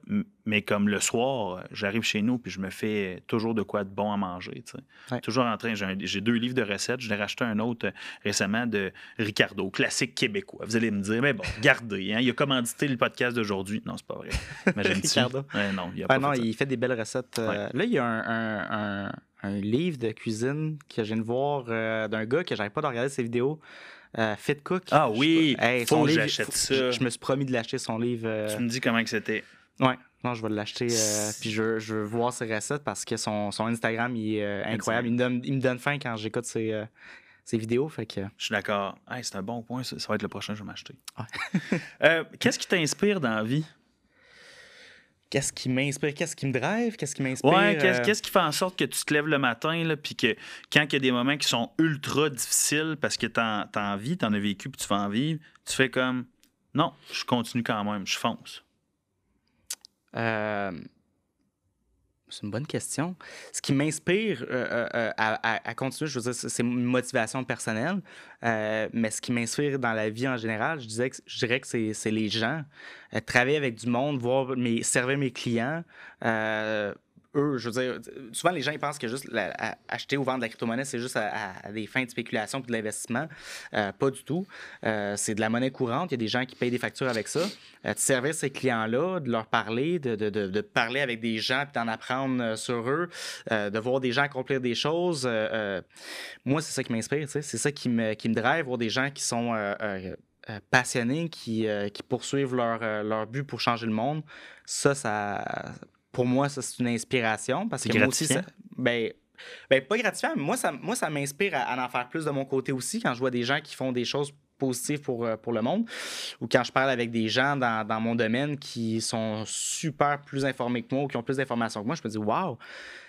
mais comme le soir, j'arrive chez nous, puis je me fais toujours de quoi de bon à manger. Ouais. Toujours en train, j'ai deux livres de recettes, je l'ai racheté un autre euh, récemment de Ricardo, classique québécois. Vous allez me dire, mais bon, gardez, hein, il a commandité le podcast d'aujourd'hui. Non, c'est pas vrai. Ricardo. Ouais, non, il a Ah pas non, fait il fait des belles recettes. euh, Là, il y a un, un- un- un livre de cuisine que je viens de voir euh, d'un gars que j'arrive pas de regarder ses vidéos. Euh, Fit Cook. Ah Je oui. Hey, faut que j'achète ça. Je, je me suis promis de l'acheter, son livre. euh, Tu me dis comment que c'était. Ouais, non, je vais l'acheter. euh, puis je, veux- je veux voir ses recettes parce que son, son Instagram, il est euh, incroyable. Il me, donne, il me donne faim quand j'écoute ses, ses vidéos. Fait que, Je suis d'accord. Hey, c'est un bon point. Ça, Ça va être le prochain que je vais m'acheter. Ouais. Qu'est-ce qui t'inspire dans la vie? Qu'est-ce qui m'inspire? Qu'est-ce qui me drive? Qu'est-ce qui m'inspire? Ouais, qu'est-ce euh, qu'est-ce qui fait en sorte que tu te lèves le matin, là, puis que quand il y a des moments qui sont ultra difficiles parce que t'en as envie, t'en as vécu, puis tu vas en vivre, tu fais comme non, je continue quand même, je fonce. Euh, C'est une bonne question. Ce qui m'inspire euh, euh, euh, à, continuer, je veux dire, c'est une motivation personnelle, mais ce qui m'inspire dans la vie en général, je, dirais que c'est les gens. Travailler avec du monde, voir servir mes clients. Euh, eux, je veux dire, souvent les gens ils pensent que juste acheter ou vendre de la crypto-monnaie, c'est juste à, des fins de spéculation et de l'investissement. Euh, pas du tout. Euh, c'est de la monnaie courante. Il y a des gens qui payent des factures avec ça. Euh, de servir ces clients-là, de leur parler, de, de- de- parler avec des gens, puis d'en apprendre euh, sur eux, euh, de voir des gens accomplir des choses. euh, euh, moi, c'est ça qui m'inspire. C'est ça qui me, qui me drive, voir des gens qui sont euh, euh, euh, passionnés, qui, euh, qui poursuivent leur, euh, leur but pour changer le monde. Ça, ça pour moi, ça, c'est une inspiration. Parce que moi aussi, ça, gratifiant? ben, ben, pas gratifiant, mais moi, ça, moi, ça m'inspire à, à en faire plus de mon côté aussi quand je vois des gens qui font des choses positives pour, euh, pour le monde ou quand je parle avec des gens dans, dans mon domaine qui sont super plus informés que moi ou qui ont plus d'informations que moi, je me dis, waouh, tu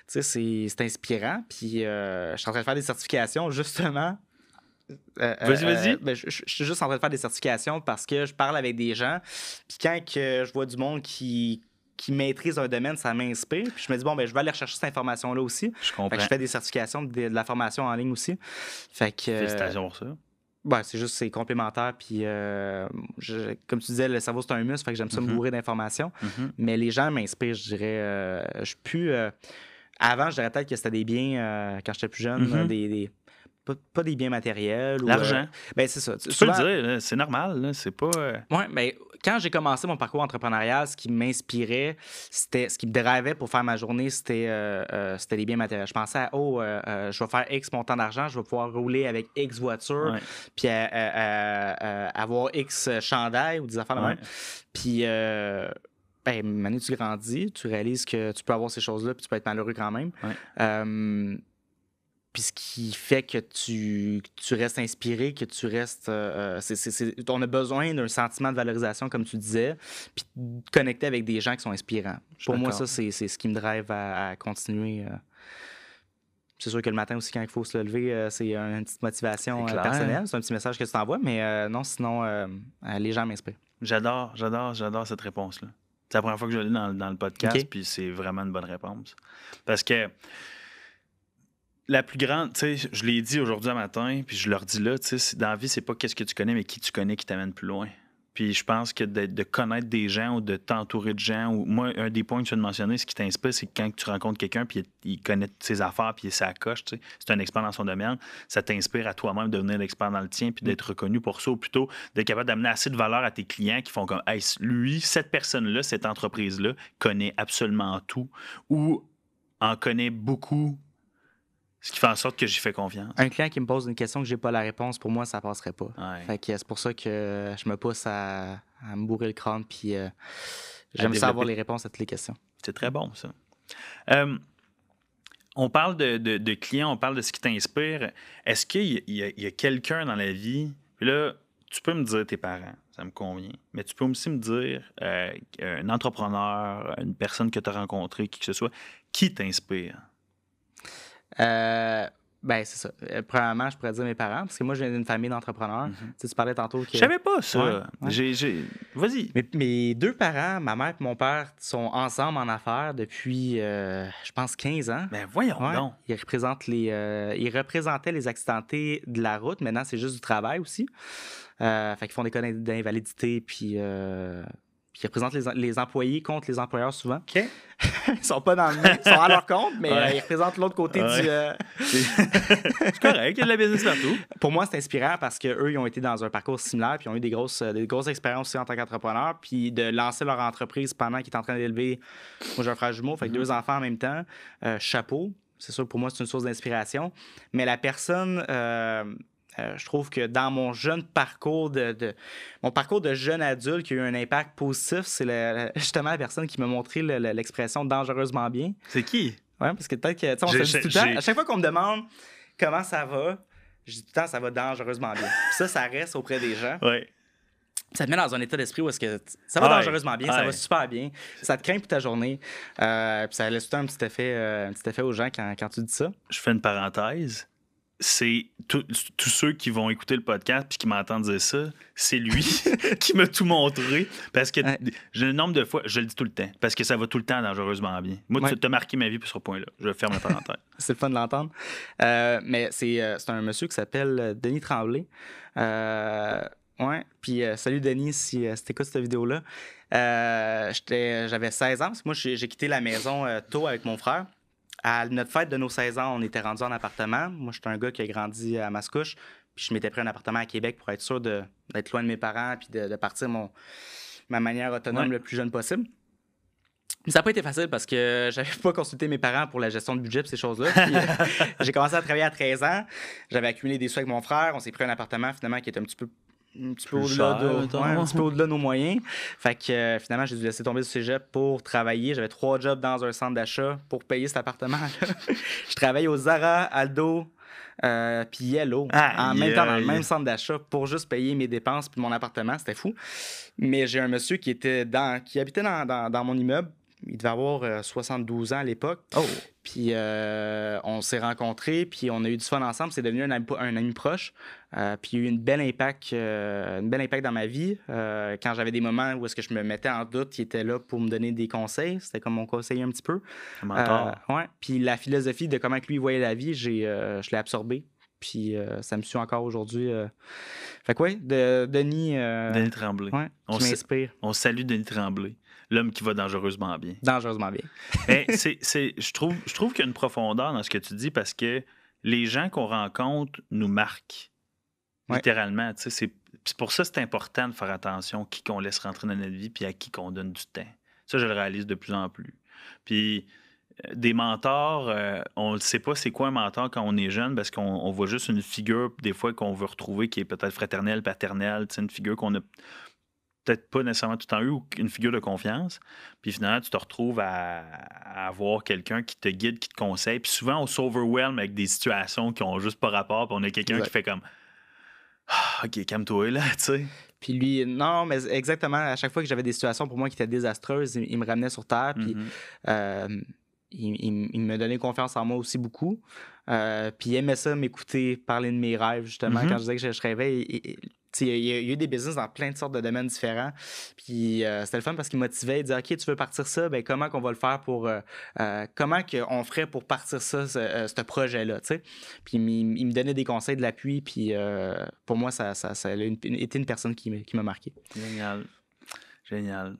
sais, c'est c'est inspirant. Puis euh, je suis en train de faire des certifications justement. Euh, Vas-y, vas-y. euh, ben, je, je- je suis juste en train de faire des certifications parce que je parle avec des gens. Puis quand que je vois du monde qui, qui maîtrise un domaine, ça m'inspire. Puis je me dis, bon, ben, je vais aller rechercher cette information-là aussi. Je Fait comprends. que je fais des certifications de, de la formation en ligne aussi. Fait que. euh, Félicitations pour ça. ben, c'est juste, c'est complémentaire. Puis, euh, je- comme tu disais, le cerveau, c'est un muscle. Fait que j'aime ça me Mhm. bourrer d'informations. Mhm. Mais les gens m'inspirent, je dirais. euh, je suis plus. euh, avant, je dirais peut-être que c'était des biens, euh, quand j'étais plus jeune, Mhm. euh, des. des- pas, pas des biens matériels. ou, L'argent. euh, ben, c'est ça. Tu peux le dire, c'est normal, c'est pas. euh, Ouais, mais quand j'ai commencé mon parcours entrepreneurial, ce qui m'inspirait, c'était ce qui me drivait pour faire ma journée, c'était euh, euh, c'était les biens matériels. Je pensais à oh, euh, je vais faire X montant d'argent, je vais pouvoir rouler avec X voiture, puis avoir X chandail ou des affaires de Ouais. même. Puis ben, maintenant tu grandis, tu réalises que tu peux avoir ces choses-là, puis tu peux être malheureux quand même. Ouais. Euh, puis ce qui fait que tu, que tu restes inspiré, que tu restes. euh, euh, c'est- c'est- c'est- on a besoin d'un sentiment de valorisation, comme tu disais, puis de connecter avec des gens qui sont inspirants. Pour moi, ça, c'est c'est ce qui me drive à, à continuer. euh. C'est sûr que le matin aussi, quand il faut se lever, euh, c'est une petite motivation personnelle. C'est un petit message que tu t'envoies, mais non, sinon, les gens m'inspirent. J'adore, j'adore, j'adore cette réponse-là. C'est la première fois que je l'ai dans, dans le podcast, Ok. puis c'est vraiment une bonne réponse. Parce que la plus grande, tu sais, je l'ai dit aujourd'hui matin, puis je leur dis là, tu sais, dans la vie, c'est pas qu'est-ce que tu connais, mais qui tu connais qui t'amène plus loin. Puis je pense que de, connaître des gens ou de t'entourer de gens, ou moi, un des points que tu viens de mentionner, ce qui t'inspire, c'est quand tu rencontres quelqu'un, puis il, connaît ses affaires, puis sa coche, tu sais, c'est un expert dans son domaine, ça t'inspire à toi-même de devenir l'expert dans le tien, puis d'être reconnu pour ça, ou plutôt d'être capable d'amener assez de valeur à tes clients qui font comme, hey, lui, cette personne-là, cette entreprise-là, connaît absolument tout, ou en connaît beaucoup, ce qui fait en sorte que j'y fais confiance. Un client qui me pose une question que j'ai pas la réponse, pour moi, ça passerait pas. Ouais. Fait que c'est pour ça que je me pousse à, à me bourrer le crâne, puis euh, j'aime ça avoir les réponses à toutes les questions. C'est très bon, ça. Euh, on parle de, de- de clients, on parle de ce qui t'inspire. Est-ce qu'il a, a- y a quelqu'un dans la vie, puis là, tu peux me dire tes parents. ça me convient. Mais tu peux aussi me dire, euh, un entrepreneur, une personne que tu as rencontrée, qui que ce soit, qui t'inspire? Euh, ben, c'est ça. Euh, premièrement, je pourrais dire mes parents, parce que moi, j'ai une famille d'entrepreneurs. Mhm. Tu sais, tu parlais tantôt que. Je savais pas ça. Ouais, ouais. J'ai- j'ai- Vas-y. Mes, mes deux parents, ma mère et mon père, sont ensemble en affaires depuis, euh, je pense, 15 ans. Ben voyons Ouais. donc. Ils, représentent les, euh, ils représentaient les accidentés de la route. Maintenant, c'est juste du travail aussi. Fait qu'ils font des cas d'in- d'invalidité, puis, puis ils représentent les, les employés contre les employeurs souvent. OK. Ils sont pas dans le même, ils sont à leur compte, mais Ouais. euh, ils représentent l'autre côté Ouais. du. euh, C'est correct, il y a de la business partout. Pour moi, c'est inspirant parce qu'eux, ils ont été dans un parcours similaire, puis ils ont eu des grosses, euh, des grosses expériences aussi en tant qu'entrepreneurs, puis de lancer leur entreprise pendant qu'ils étaient en train d'élever. Moi, j'ai un frère jumeau, fait que Mhm. deux enfants en même temps. Euh, chapeau. C'est sûr, pour moi, c'est une source d'inspiration. Mais la personne. Euh, je trouve que dans mon jeune parcours de, de- mon parcours de jeune adulte qui a eu un impact positif, c'est justement la personne qui m'a montré le- le- l'expression dangereusement bien. C'est qui? Ouais, parce que peut-être que, on se dit tout le temps. À chaque fois qu'on me demande comment ça va, je dis tout le temps, ça va dangereusement bien. Puis ça, ça reste auprès des gens. Ouais. Ça te met dans un état d'esprit où est-ce que ça va dangereusement bien, ça va super bien. Ça te craint pour ta journée. Euh, puis ça laisse tout le temps un petit effet, euh, un petit effet aux gens quand, quand tu dis ça. Je fais une parenthèse. C'est tout- tous ceux qui vont écouter le podcast puis qui m'entendent dire ça, c'est lui qui m'a tout montré. Parce que Ouais. Ouais. tu as marqué ma vie pour ce point-là. Je ferme la parenthèse. C'est le fun de l'entendre. Euh, mais c'est euh, c'est un monsieur qui s'appelle euh, Denis Tremblay. Euh, ouais. Puis salut Denis si, si t'écoutes cette vidéo-là. J'avais 16 ans parce que moi j'ai j'ai quitté la maison tôt avec mon frère. À notre fête de nos 16 ans, on était rendu en appartement. Moi, j'étais un gars qui a grandi à Mascouche. Puis je m'étais pris un appartement à Québec pour être sûr d'être loin de mes parents puis de, de partir mon, ma manière autonome Ouais. le plus jeune possible. Mais ça n'a pas été facile parce que j'avais pas consulté mes parents pour la gestion de budget et ces choses-là. Euh, j'ai commencé à travailler à 13 ans. J'avais accumulé des sous avec mon frère. On s'est pris un appartement finalement qui était un petit peu un petit peu au-delà de, ouais, nos moyens. Fait que euh, finalement, j'ai dû laisser tomber du cégep pour travailler. J'avais trois jobs dans un centre d'achat pour payer cet appartement-là. je travaille au Zara, Aldo, euh, puis Yellow, en même temps dans le même centre d'achat pour juste payer mes dépenses puis mon appartement. C'était fou. Mais j'ai un monsieur qui était dans, qui habitait dans, dans- dans mon immeuble. Il devait avoir euh, 72 ans à l'époque. Oh! Puis euh, on s'est rencontrés, puis on a eu du fun ensemble. C'est devenu un ami, un ami proche. Euh, puis il y a eu une belle impact, euh, une belle impact dans ma vie. Euh, quand j'avais des moments où est-ce que je me mettais en doute, il était là pour me donner des conseils. C'était comme mon conseiller un petit peu. Un mentor. Euh, ouais. Puis la philosophie de comment que lui voyait la vie, j'ai, euh, je l'ai absorbée. Puis euh, ça me suit encore aujourd'hui. euh. Fait que ouais, de, Denis, euh, Denis Tremblay. ouais, On qui m'inspire On salue Denis Tremblay, l'homme qui va dangereusement bien. dangereusement bien. Mais c'est, c'est- je trouve, je trouve qu'il y a une profondeur dans ce que tu dis parce que les gens qu'on rencontre nous marquent. Ouais. Littéralement. tu sais, C'est, c'est pour ça que c'est important de faire attention à qui qu'on laisse rentrer dans notre vie puis à qui qu'on donne du temps. Ça, je le réalise de plus en plus. Puis euh, des mentors, euh, on ne sait pas c'est quoi un mentor quand on est jeune parce qu'on on voit juste une figure des fois qu'on veut retrouver qui est peut-être fraternelle, paternelle, tu sais, une figure qu'on a peut-être pas nécessairement tout le temps eu ou une figure de confiance. Puis finalement, tu te retrouves à, à avoir quelqu'un qui te guide, qui te conseille. Puis souvent, on s'overwhelm avec des situations qui ont juste pas rapport. Puis on a quelqu'un qui fait comme Ah, OK, calme-toi là, tu sais. Puis lui, non, mais exactement, à chaque fois que j'avais des situations pour moi qui étaient désastreuses, il, il me ramenait sur terre, puis Mhm. euh, il, il- il me donnait confiance en moi aussi beaucoup. Euh, puis il aimait ça, m'écouter parler de mes rêves, justement, Mhm. quand je disais que je, je rêvais. il- il- y, a, eu des business dans plein de sortes de domaines différents. Puis euh, c'était le fun parce qu'il motivait. Il disait OK, tu veux partir ça, ben comment qu'on va le faire pour. euh, euh, comment qu'on ferait pour partir ça, ce, projet-là. Puis il, me donnait des conseils, de l'appui. Puis pour moi, ça, ça, ça a été une personne qui m'a marqué. Génial. Génial.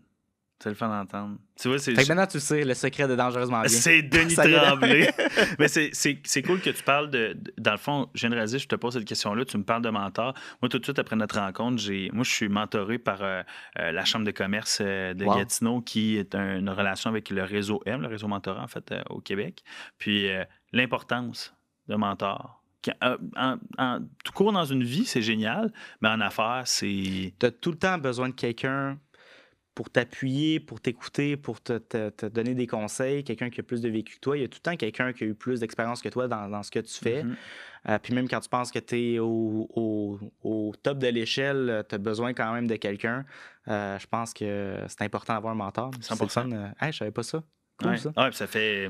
C'est le fun d'entendre. Tu vois, c'est. Fait que maintenant, tu sais le secret de Dangereusement Bien. C'est Denis Tremblay. Mais c'est- c'est c'est cool que tu parles de. de- Dans le fond, généralisé, je te pose cette question-là. Tu me parles de mentor. Moi, tout de suite après notre rencontre, j'ai, moi, je suis mentoré par euh, euh, la Chambre de commerce euh, de Wow. Gatineau, qui est un- une relation avec le réseau M, le réseau mentorat, en fait, au Québec. Puis l'importance de mentor. Qui- en- en- tout court dans une vie, c'est génial, mais en affaires, c'est. tu as tout le temps besoin de quelqu'un pour t'appuyer, pour t'écouter, pour te, te- te donner des conseils, quelqu'un qui a plus de vécu que toi. Il y a tout le temps quelqu'un qui a eu plus d'expérience que toi dans, dans ce que tu fais. Mhm. Euh, puis même quand tu penses que tu es au, au- au top de l'échelle, tu as besoin quand même de quelqu'un. Euh, je pense que c'est important d'avoir un mentor. C'est le 100%. fun. Euh, Hey, je savais pas ça. Cool, Ouais. ça. Ouais, ça fait.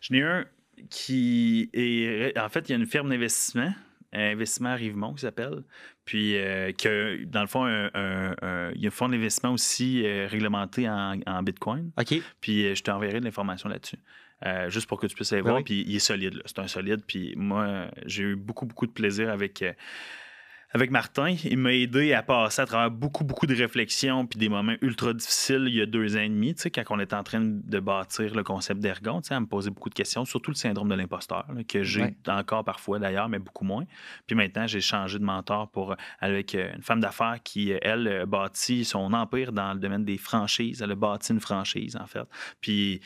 J'en ai un qui est. En fait, il y a une firme d'investissement, investissement Rivemont qui s'appelle. Puis, euh, qui a, dans le fond, un, un- un- il y a un fonds d'investissement aussi euh, réglementé en, en Bitcoin. OK. Puis, euh, je t'enverrai de l'information là-dessus. Euh, juste pour que tu puisses aller Ben voir. oui. Puis, il est solide. là. C'est un solide. Puis, moi, j'ai eu beaucoup, beaucoup de plaisir avec. Avec Martin, il m'a aidé à passer à travers beaucoup, beaucoup de réflexions puis des moments ultra difficiles il y a deux ans et demi, quand on était en train de bâtir le concept d'Ergon, à me poser beaucoup de questions, surtout le syndrome de l'imposteur, que j'ai Ouais. encore parfois d'ailleurs, mais beaucoup moins. Puis maintenant, j'ai changé de mentor pour, avec euh, une femme d'affaires qui, elle, bâtit son empire dans le domaine des franchises. Elle a bâti une franchise, en fait. Puis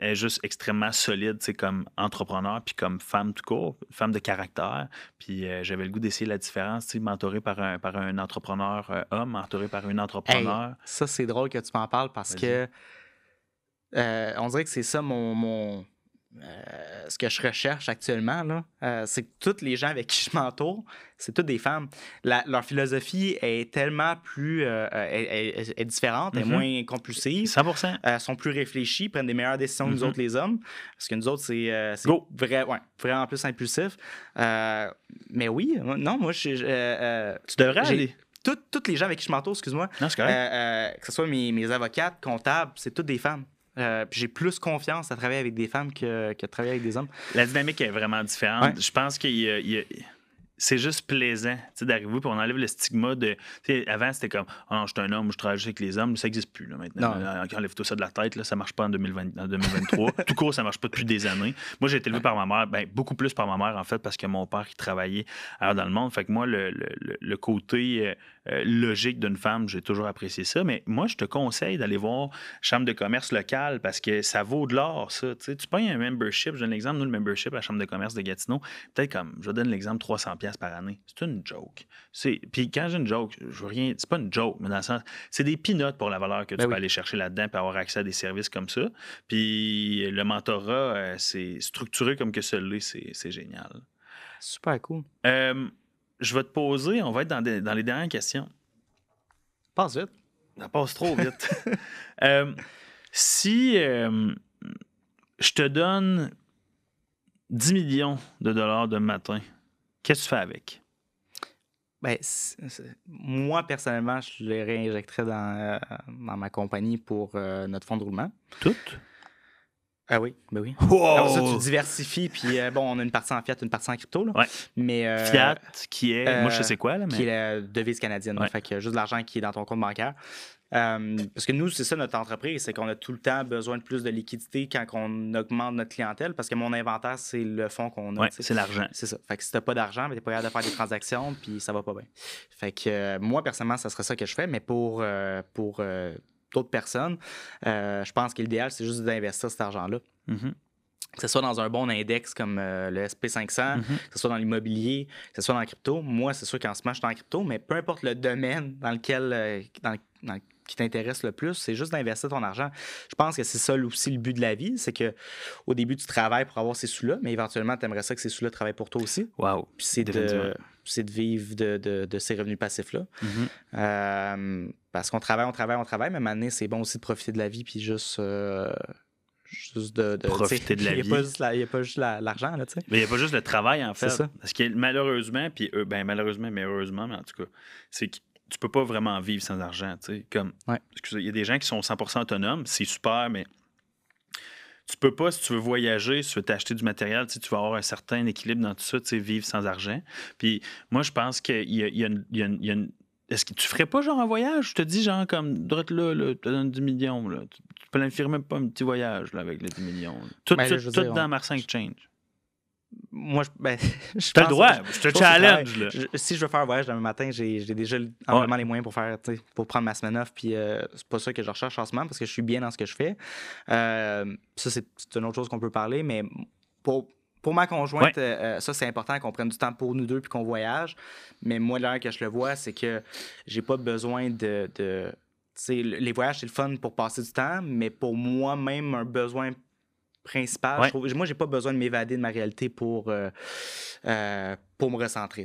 est juste extrêmement solide, sais, comme entrepreneur, puis comme femme tout court, femme de caractère. Puis euh, j'avais le goût d'essayer la différence, tu sais, mentoré par un, par un entrepreneur euh, homme, mentoré par une entrepreneur. Ça, c'est drôle que tu m'en parles parce que euh, on dirait que c'est ça mon. mon euh, ce que je recherche actuellement, là, euh, c'est que tous les gens avec qui je m'entoure, c'est toutes des femmes. La- leur philosophie est tellement plus euh, est, est- est différente, est Mhm. moins compulsive. 100 euh, sont plus réfléchis, prennent des meilleures décisions que nous Mhm. autres, les hommes. Parce que nous autres, c'est vrai, ouais, vraiment plus impulsif. Mais oui, non, moi, je, Tu devrais aller. tout- Toutes les gens avec qui je m'entoure, excuse-moi, que ce soit mes, mes avocates, comptables, c'est toutes des femmes. Euh, puis j'ai plus confiance à travailler avec des femmes que, que de travailler avec des hommes. La dynamique est vraiment différente. Ouais. Je pense qu'il y a- il y a- c'est juste plaisant d'arriver puis on enlève le stigma de. Avant, c'était comme oh non, je suis un homme, je travaille juste avec les hommes. Ça n'existe plus là, maintenant. Euh, Enlève tout ça de la tête, là, ça marche pas en, 2020 en 2023. tout court, ça marche pas depuis des années. Moi, j'ai été élevé par ma mère, ben, beaucoup plus par ma mère, en fait, parce que mon père, il travaillait dans le monde. Fait que moi, le, le- le- le côté euh, euh, logique d'une femme, j'ai toujours apprécié ça. Mais moi, je te conseille d'aller voir Chambre de commerce locale parce que ça vaut de l'or, ça. Tu sais, tu payes un membership, je donne l'exemple, nous, le membership à la Chambre de commerce de Gatineau, peut-être comme, je donne l'exemple, 300$ piastres par année. C'est une joke. C'est- Puis quand j'ai une joke, je veux rien, c'est pas une joke, mais dans le sens, c'est des peanuts pour la valeur que tu Ben peux oui. aller chercher là-dedans et avoir accès à des services comme ça. Puis le mentorat, euh, c'est structuré comme que celui c'est c'est génial. Super cool. Euh, je vais te poser, on va être dans, des- dans les dernières questions. Passe vite. Ça passe trop vite. Euh, si euh, je te donne 10 millions de dollars de matin, qu'est-ce que tu fais avec? Ben, moi, personnellement, je les réinjecterais dans, euh, dans ma compagnie pour notre fonds de roulement. Toutes? Ah oui, ben oui. Wow! Après ça, tu diversifies, puis euh, bon, on a une partie en fiat, une partie en crypto. Là. Ouais. Mais, euh, Fiat, qui est. moi, je sais euh, c'est quoi, là, mais. Qui est la devise canadienne. là. Ouais. Fait que juste de l'argent qui est dans ton compte bancaire. Euh, parce que nous, c'est ça notre entreprise, c'est qu'on a tout le temps besoin de plus de liquidité quand on augmente notre clientèle, parce que mon inventaire, c'est le fonds qu'on a. Ouais, c'est l'argent. C'est ça. Fait que si t'as pas d'argent, ben, t'es pas capable de faire des transactions, puis ça va pas bien. Fait que euh, moi, personnellement, ça serait ça que je ferais, mais pour, euh, pour euh, d'autres personnes, euh, je pense que l'idéal, c'est juste d'investir cet argent-là. Mhm. Que ce soit dans un bon index comme euh, le SP500, Mhm. que ce soit dans l'immobilier, que ce soit dans la crypto. Moi, c'est sûr qu'en ce moment, je suis en crypto, mais peu importe le domaine dans lequel euh, dans- dans- qui t'intéresse le plus, c'est juste d'investir ton argent. Je pense que c'est ça aussi le but de la vie, c'est que au début, tu travailles pour avoir ces sous-là, mais éventuellement, tu aimerais ça que ces sous-là travaillent pour toi aussi. Wow. Puis c'est de, de vivre de, de- de ces revenus passifs-là. Mhm. Euh, parce qu'on travaille, on travaille, on travaille, mais donné, c'est bon aussi de profiter de la vie, puis juste. euh, juste de, de- Profiter de la vie. Il n'y a pas juste la- l'argent, là, tu sais. Mais il n'y a pas juste le travail, en fait. C'est ça. Parce que malheureusement, puis euh, ben, malheureusement, mais heureusement, mais en tout cas, c'est que tu peux pas vraiment vivre sans argent. tu sais. Comme, Ouais. il y a des gens qui sont 100% autonomes, c'est super, mais tu peux pas, si tu veux voyager, si tu veux t'acheter du matériel, tu vas avoir un certain équilibre dans tout ça, tu sais, vivre sans argent. Puis moi, je pense qu'il y a, il y a une- il y a une- il y a une- Est-ce que tu ferais pas genre un voyage? Je te dis, genre, comme, droite là, là, tu te donnes 10 millions. Là. Tu, tu planifies même pas un petit voyage là, avec les 10 millions. là. Tout, Ben, tout- tout dire, dans on- Mars Exchange. Moi, je, ben, je T'as le je- je te challenge. Là. Je- si je veux faire un voyage demain matin, j'ai déjà amplement les moyens pour faire, pour prendre ma semaine off. Puis euh, c'est pas ça que je recherche en ce moment parce que je suis bien dans ce que je fais. Euh, ça, c'est une autre chose qu'on peut parler, mais pour, pour ma conjointe, Ouais. euh, euh, ça, c'est important qu'on prenne du temps pour nous deux puis qu'on voyage. Mais moi, l'heure que je le vois, c'est que j'ai pas besoin de. de les voyages, c'est le fun pour passer du temps, mais pour moi-même, un besoin principal. Ouais. Je trouve- moi, j'ai pas besoin de m'évader de ma réalité pour, euh, euh, pour me recentrer.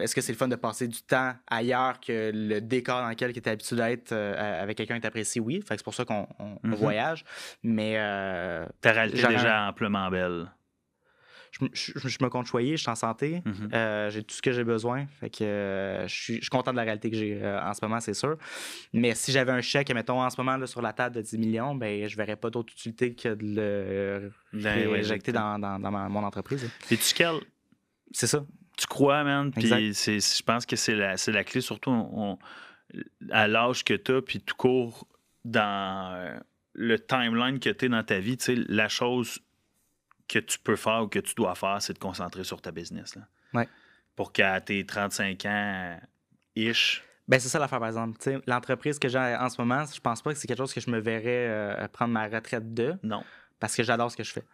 Est-ce que c'est le fun de passer du temps ailleurs que le décor dans lequel tu es habitué d'être euh, avec quelqu'un que tu apprécies? Oui. Fait que c'est pour ça qu'on on- on Mhm. voyage. Mais Ta réalité est déjà amplement belle. Je, me- je- je me compte choyer, je suis en santé. Mhm. Euh, j'ai tout ce que j'ai besoin. Fait que euh, je, suis, je suis content de la réalité que j'ai euh, en ce moment, c'est sûr. Mais si j'avais un chèque, mettons, en ce moment là, sur la table de 10 millions, ben, je verrais pas d'autre utilité que de le Ben, ouais, réinjecter dans, dans- dans ma- mon entreprise. Et tu quel? C'est ça. tu crois, man. Puis je pense que c'est la, la clé, surtout on- à l'âge que tu as, puis tout court dans le timeline que tu es dans ta vie. tu sais, La chose que tu peux faire ou que tu dois faire, c'est de concentrer sur ta business. Là. Ouais. Pour qu'à tes 35 ans, ish, Ben, c'est ça l'affaire, par exemple. L'entreprise que j'ai en ce moment, je pense pas que c'est quelque chose que je me verrais euh, prendre ma retraite de, non. parce que j'adore ce que je fais.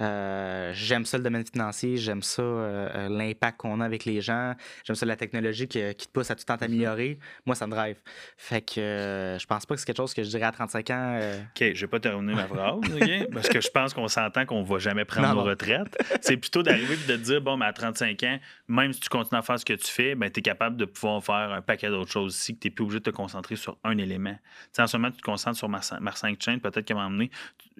Euh, j'aime ça le domaine financier, j'aime ça euh, euh, l'impact qu'on a avec les gens, j'aime ça la technologie qui, qui te pousse à tout le temps t'améliorer. Moi, ça me drive. Fait que euh, je pense pas que c'est quelque chose que je dirais à 35 ans. OK, je vais pas terminer ma phrase, OK? parce que je pense qu'on s'entend qu'on va jamais prendre Non, nos non. retraites. C'est plutôt d'arriver et de te dire, bon, mais à 35 ans, même si tu continues à faire ce que tu fais, ben, tu es capable de pouvoir faire un paquet d'autres choses aussi, que tu n'es plus obligé de te concentrer sur un élément. Tu sais, en ce moment, tu te concentres sur Mars 5 Chain, peut-être qu'à un moment donné,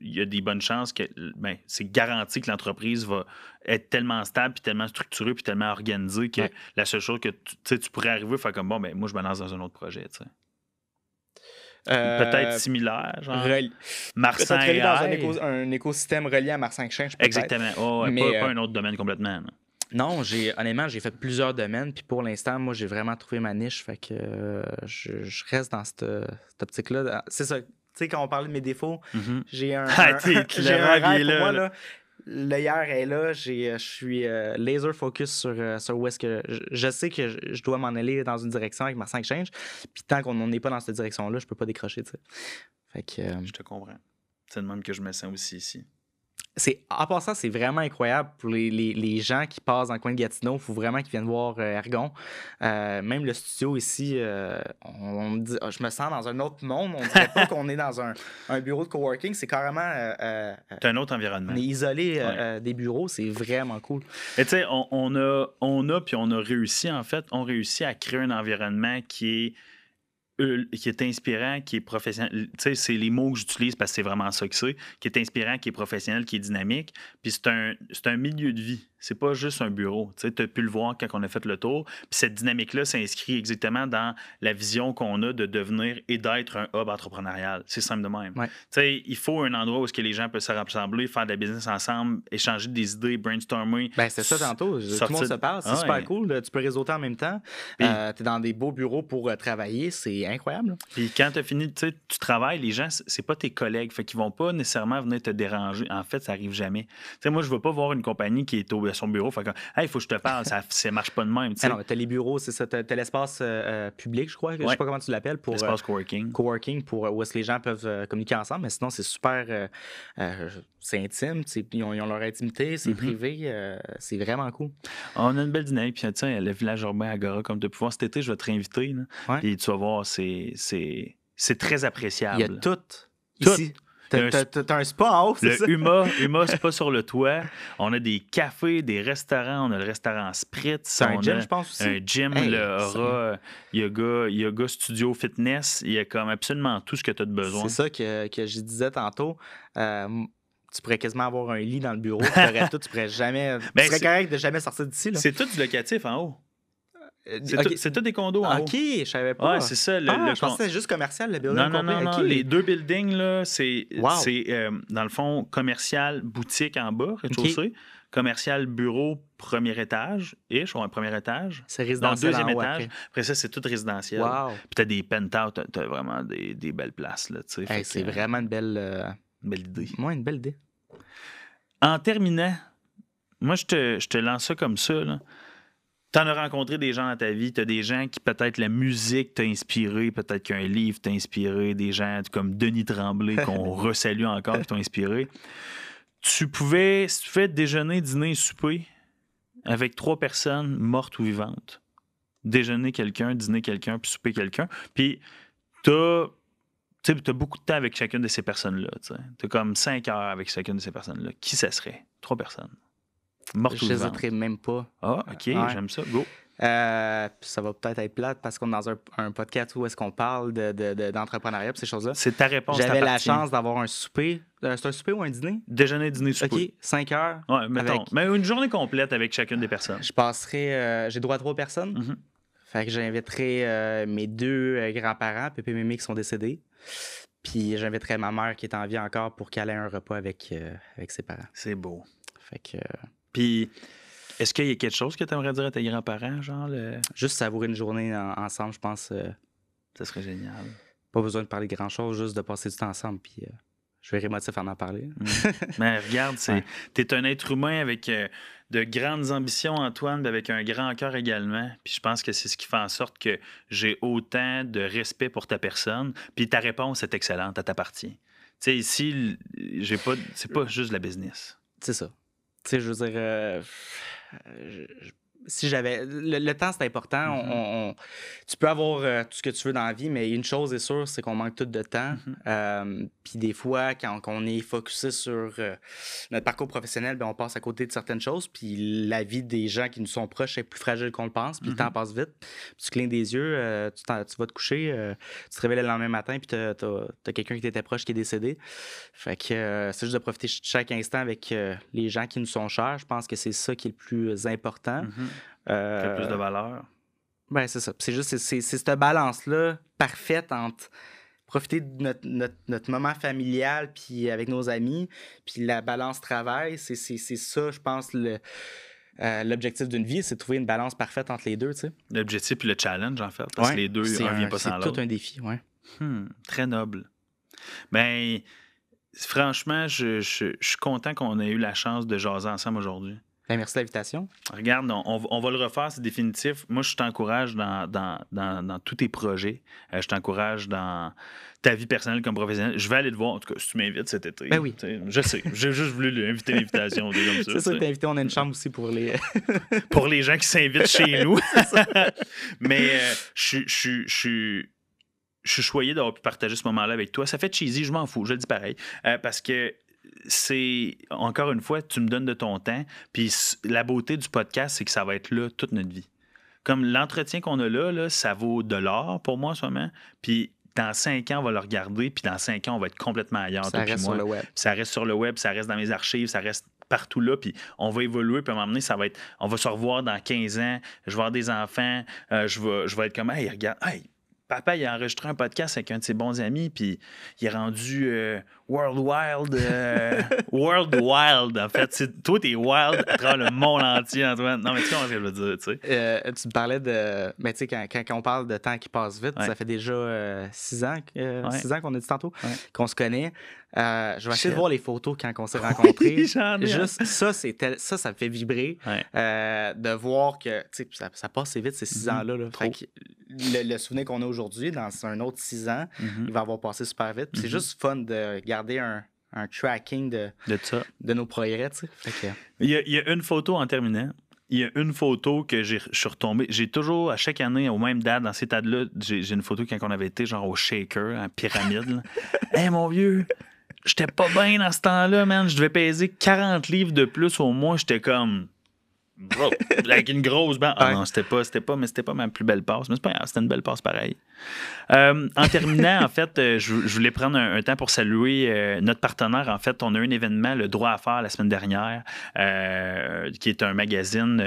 il y a des bonnes chances que ben, c'est garanti que l'entreprise va être tellement stable, puis tellement structurée, puis tellement organisée que Ouais. la seule chose que tu, tu pourrais arriver, faire comme, bon, ben, moi, je me lance dans un autre projet. sais. euh, Peut-être similaire, genre. reli- Mars Peut-être relié dans un, AI. éco- un écosystème relié à Mars 5 Change. peut-être. Exactement. Oh, ouais, Mais, pas, pas euh, un autre domaine complètement. là. Non, j'ai honnêtement, j'ai fait plusieurs domaines, puis pour l'instant, moi, j'ai vraiment trouvé ma niche, fait que euh, je, je reste dans cette, cette optique-là. C'est ça. Tu sais, quand on parlait de mes défauts, Mhm. j'ai un, Ah, un- j'ai un rêve pour là, moi, là. L'œillère est là, euh, je suis euh, laser focus sur, euh, sur où est-ce que. Je, je sais que je, je dois m'en aller dans une direction avec ma 5 Change, puis tant qu'on n'est pas dans cette direction-là, je peux pas décrocher, tu sais. Fait que. euh, Je te comprends. C'est de même que je me sens aussi ici. C'est en passant, c'est vraiment incroyable pour les, les- les gens qui passent dans le coin de Gatineau. Il faut vraiment qu'ils viennent voir euh, Ergon. Euh, même le studio ici, euh, on, on me dit, ah, je me sens dans un autre monde. On dirait pas qu'on est dans un, un bureau de coworking. C'est carrément, euh, euh, C'est un autre environnement. on est isolé euh, Ouais. euh, des bureaux. C'est vraiment cool. Et tu sais, on, on a, on a, puis on a réussi, en fait, on réussit à créer un environnement qui est euh, qui est inspirant, qui est professionnel. Tu sais, c'est les mots que j'utilise parce que c'est vraiment ça que c'est, qui est inspirant, qui est professionnel, qui est dynamique. Puis c'est un, c'est un milieu de vie. C'est pas juste un bureau. Tu as pu le voir quand on a fait le tour. Puis cette dynamique-là s'inscrit exactement dans la vision qu'on a de devenir et d'être un hub entrepreneurial. C'est simple de même. Ouais. Il faut un endroit où est-ce que les gens peuvent se rassembler, faire de la business ensemble, échanger des idées, brainstormer. Ben, c'est ça tantôt. Tout le sortir monde de- se parle. C'est Ah super ouais. cool. Tu peux réseauter en même temps. Euh, tu es dans des beaux bureaux pour euh, travailler. C'est incroyable. Puis quand tu as fini, tu travailles, les gens, c'est pas tes collègues. Fait qu'ils vont pas nécessairement venir te déranger. En fait, ça arrive jamais. Tu sais, moi, je veux pas voir une compagnie qui est au, à son bureau. Fait que, hey, il faut que je te parle. Ça, ça marche pas de même. Ah non, tu as les bureaux, c'est ça. Tu as, l'espace euh, euh, public, je crois. Je sais pas comment tu l'appelles. pour euh, L'espace coworking. coworking pour euh, où est-ce que les gens peuvent euh, communiquer ensemble, mais sinon c'est super, euh, euh, c'est intime, ils ont, ils ont leur intimité, c'est Mhm. privé, euh, c'est vraiment cool. On a une belle dynamique. Puis, tu sais, le village urbain Agora, comme tu as pu voir cet été, je vais te réinviter. Puis tu vas voir, c'est, très appréciable. Il y a tout, Tout. ici. T'as, un spa en haut, c'est ça? Huma, Huma, pas sur le toit. On a des cafés, des restaurants. On a le restaurant Spritz. C'est un on gym, a je pense aussi? Un gym, Hey, le aura, yoga, yoga studio fitness. Il y a comme absolument tout ce que tu as de besoin. C'est ça que, que je disais tantôt. Euh, tu pourrais quasiment avoir un lit dans le bureau, tu aurais tout, tu pourrais jamais. Ben, tu serais correct de jamais sortir d'ici. C'est tout du locatif en haut. Euh, C'est tout, des condos en Ok, haut. je savais pas. Ouais, c'est ça. Le, ah, le je con- pensais que c'était juste commercial, le building Non, non, non. Les deux buildings, là, c'est, Wow. euh, dans le fond commercial boutique en bas, rez-de-chaussée. Commercial bureau, premier étage, ish, ou un premier étage. C'est Dans le résidentiel deuxième en haut étage. après. Après ça, c'est tout résidentiel. Wow. Puis t'as des penthouses, t'as, t'as vraiment des, des belles places, là, tu sais. Hey, Fait c'est que, vraiment une belle, euh, une belle idée. moi, une belle idée. En terminant, moi, je te, je te lance ça comme ça, là. T'en as rencontré des gens dans ta vie, t'as des gens qui, peut-être, la musique t'a inspiré, peut-être qu'un livre t'a inspiré, des gens comme Denis Tremblay qu'on resalue encore qui t'ont inspiré. Tu pouvais, si tu fais déjeuner, dîner, souper avec trois personnes mortes ou vivantes, déjeuner quelqu'un, dîner quelqu'un, puis souper quelqu'un, puis t'as Tu as beaucoup de temps avec chacune de ces personnes-là. Tu as comme cinq heures avec chacune de ces personnes-là. Qui ça serait? Trois personnes. Je n'hésiterai même pas. Ah, OK, j'aime ça. Go. Euh, ça va peut-être être plate parce qu'on est dans un, podcast où est-ce qu'on parle d'entrepreneuriat de, de, ces choses-là. C'est ta réponse. J'avais la chance d'avoir un souper. Euh, c'est un souper ou un dîner? Déjeuner, dîner, souper. OK, 5 heures. Ouais, mettons. Mais une journée complète avec chacune des personnes. Je passerai... Euh, j'ai droit à trois personnes. Mm-hmm. Fait que j'inviterai mes deux grands-parents, Pépé et Mémé, qui sont décédés. Puis j'inviterai ma mère qui est en vie encore pour qu'elle ait un repas avec, avec ses parents. C'est beau. Fait que... Puis est-ce qu'il y a quelque chose que tu aimerais dire à tes grands-parents, genre? Juste savourer une journée ensemble, je pense. Euh, ça serait génial. Pas besoin de parler grand-chose, juste de passer du temps ensemble, puis euh, je vais émotif en en parler. Mm. Mais regarde, tu es un être humain avec euh, de grandes ambitions, Antoine, mais avec un grand cœur également. Puis je pense que c'est ce qui fait en sorte que j'ai autant de respect pour ta personne. Puis ta réponse est excellente, elle t'appartient. Tu sais, ici, j'ai pas, c'est pas juste la business. C'est ça. Tu sais, je veux dire, euh, si j'avais. Le, temps, c'est important. Mm-hmm. on, tu peux avoir euh, tout ce que tu veux dans la vie, mais une chose est sûre, c'est qu'on manque tout de temps. Mm-hmm. Euh, puis des fois, quand, on est focusé sur notre parcours professionnel, ben, on passe à côté de certaines choses. Puis la vie des gens qui nous sont proches est plus fragile qu'on le pense. Puis le temps mm-hmm. passe vite. Puis tu clignes des yeux, tu, tu, vas te coucher, tu te réveilles le lendemain matin, puis tu as, quelqu'un qui t'était proche qui est décédé. Fait que c'est juste de profiter chaque instant avec les gens qui nous sont chers. Je pense que c'est ça qui est le plus important. Euh, plus de valeur. Ben, c'est ça. C'est juste, c'est cette balance-là parfaite entre profiter de notre, moment familial puis avec nos amis, puis la balance travail. C'est ça, je pense, le. Euh, l'objectif d'une vie, c'est de trouver une balance parfaite entre les deux. Tu sais. L'objectif et le challenge, en fait. Parce que les deux, un vient pas sans l'autre. C'est tout un défi, ouais. Hmm, très noble. Ben, franchement, je, je suis content qu'on ait eu la chance de jaser ensemble aujourd'hui. Ben, merci de l'invitation. Regarde, on, va le refaire, c'est définitif. Moi, je t'encourage dans, tous tes projets. Euh, je t'encourage dans ta vie personnelle comme professionnel. Je vais aller te voir, en tout cas, si tu m'invites cet été. Ben oui. Je sais. J'ai juste voulu inviter l'invitation. C'est ça, t'es invité. On a une chambre aussi pour les. pour les gens qui s'invitent chez nous. Mais euh, je suis. Je suis choyé d'avoir pu partager ce moment-là avec toi. Ça fait cheesy, je m'en fous, je le dis pareil. Euh, parce que c'est, encore une fois, tu me donnes de ton temps. Puis la beauté du podcast, c'est que ça va être là toute notre vie. Comme l'entretien qu'on a là, là, ça vaut de l'or pour moi en ce moment. Puis dans cinq ans, on va le regarder, puis dans cinq ans, on va être complètement ailleurs. Ça reste sur le web. ça reste sur le web, ça reste dans mes archives, ça reste partout là, puis on va évoluer, puis à un moment donné, ça va être, on va se revoir dans 15 ans, je vais avoir des enfants, euh, je, vais, je vais être comme, hey, regarde, hey, papa, il a enregistré un podcast avec un de ses bons amis, puis il est rendu euh, World Wild. Euh, World Wild, en fait. toi, t'es wild à travers le monde entier, Antoine. Non, mais tu comprends ce que je veux dire, tu sais. Euh, tu parlais de. Mais tu sais, quand, quand, on parle de temps qui passe vite, ça fait déjà six ans, six ans qu'on a dit tantôt, qu'on se connaît. je vais essayer de voir les photos quand on s'est rencontrés. Juste ça, c'est ça, ça me fait vibrer de voir que ça, ça passe vite ces six mm-hmm. ans-là. Là. Le, souvenir qu'on a aujourd'hui, dans un autre six ans, mm-hmm. il va avoir passé super vite. C'est mm-hmm. juste fun de garder un, tracking de, de, nos progrès. il, y a, une photo en terminant. Il y a une photo que je suis retombé. J'ai toujours, à chaque année, au même date, dans ces tas-là, j'ai une photo quand on avait été genre au Shaker, en pyramide. Hé, hey, mon vieux, j'étais pas bien dans ce temps-là, man. Je devais peser 40 livres de plus au mois. J'étais comme avec une grosse bande. Ah non, c'était pas, c'était pas, mais c'était pas ma plus belle passe. Mais c'est pas c'était une belle passe pareil. Euh, en terminant, en fait, euh, je, voulais prendre un, temps pour saluer euh, notre partenaire. En fait, on a eu un événement, le droit à faire, la semaine dernière, qui est un magazine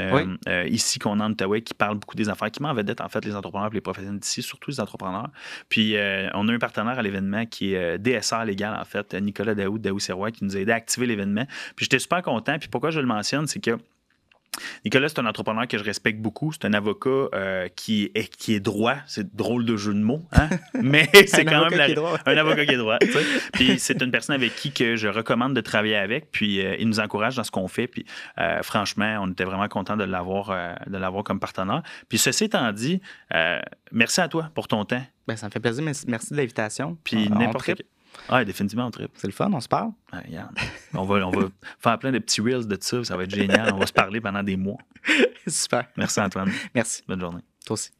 ici qu'on a en Ottawa qui parle beaucoup des affaires, qui m'en vedette en fait les entrepreneurs et les professionnels d'ici, surtout les entrepreneurs. Puis on a un partenaire à l'événement qui est DSR Légal, en fait, Nicolas Daoud, Daoud Serrois, qui nous a aidé à activer l'événement. Puis j'étais super content. Puis pourquoi je le mentionne, c'est que Nicolas, c'est un entrepreneur que je respecte beaucoup. C'est un avocat euh, qui, est, qui est droit. C'est drôle de jeu de mots, hein? mais c'est quand même un avocat qui est droit. Puis c'est une personne avec qui que je recommande de travailler avec. Puis euh, il nous encourage dans ce qu'on fait. Puis euh, franchement, on était vraiment content de l'avoir, de l'avoir comme partenaire. Puis ceci étant dit, merci à toi pour ton temps. Ben, ça me fait plaisir. Merci de l'invitation. Puis n'importe quel... Oui, définitivement, on trip. C'est le fun, on se parle? on, va, on va faire plein de petits reels de ça, ça va être génial. On va se parler pendant des mois. Super. Merci, Antoine. Merci. Bonne journée. Toi aussi.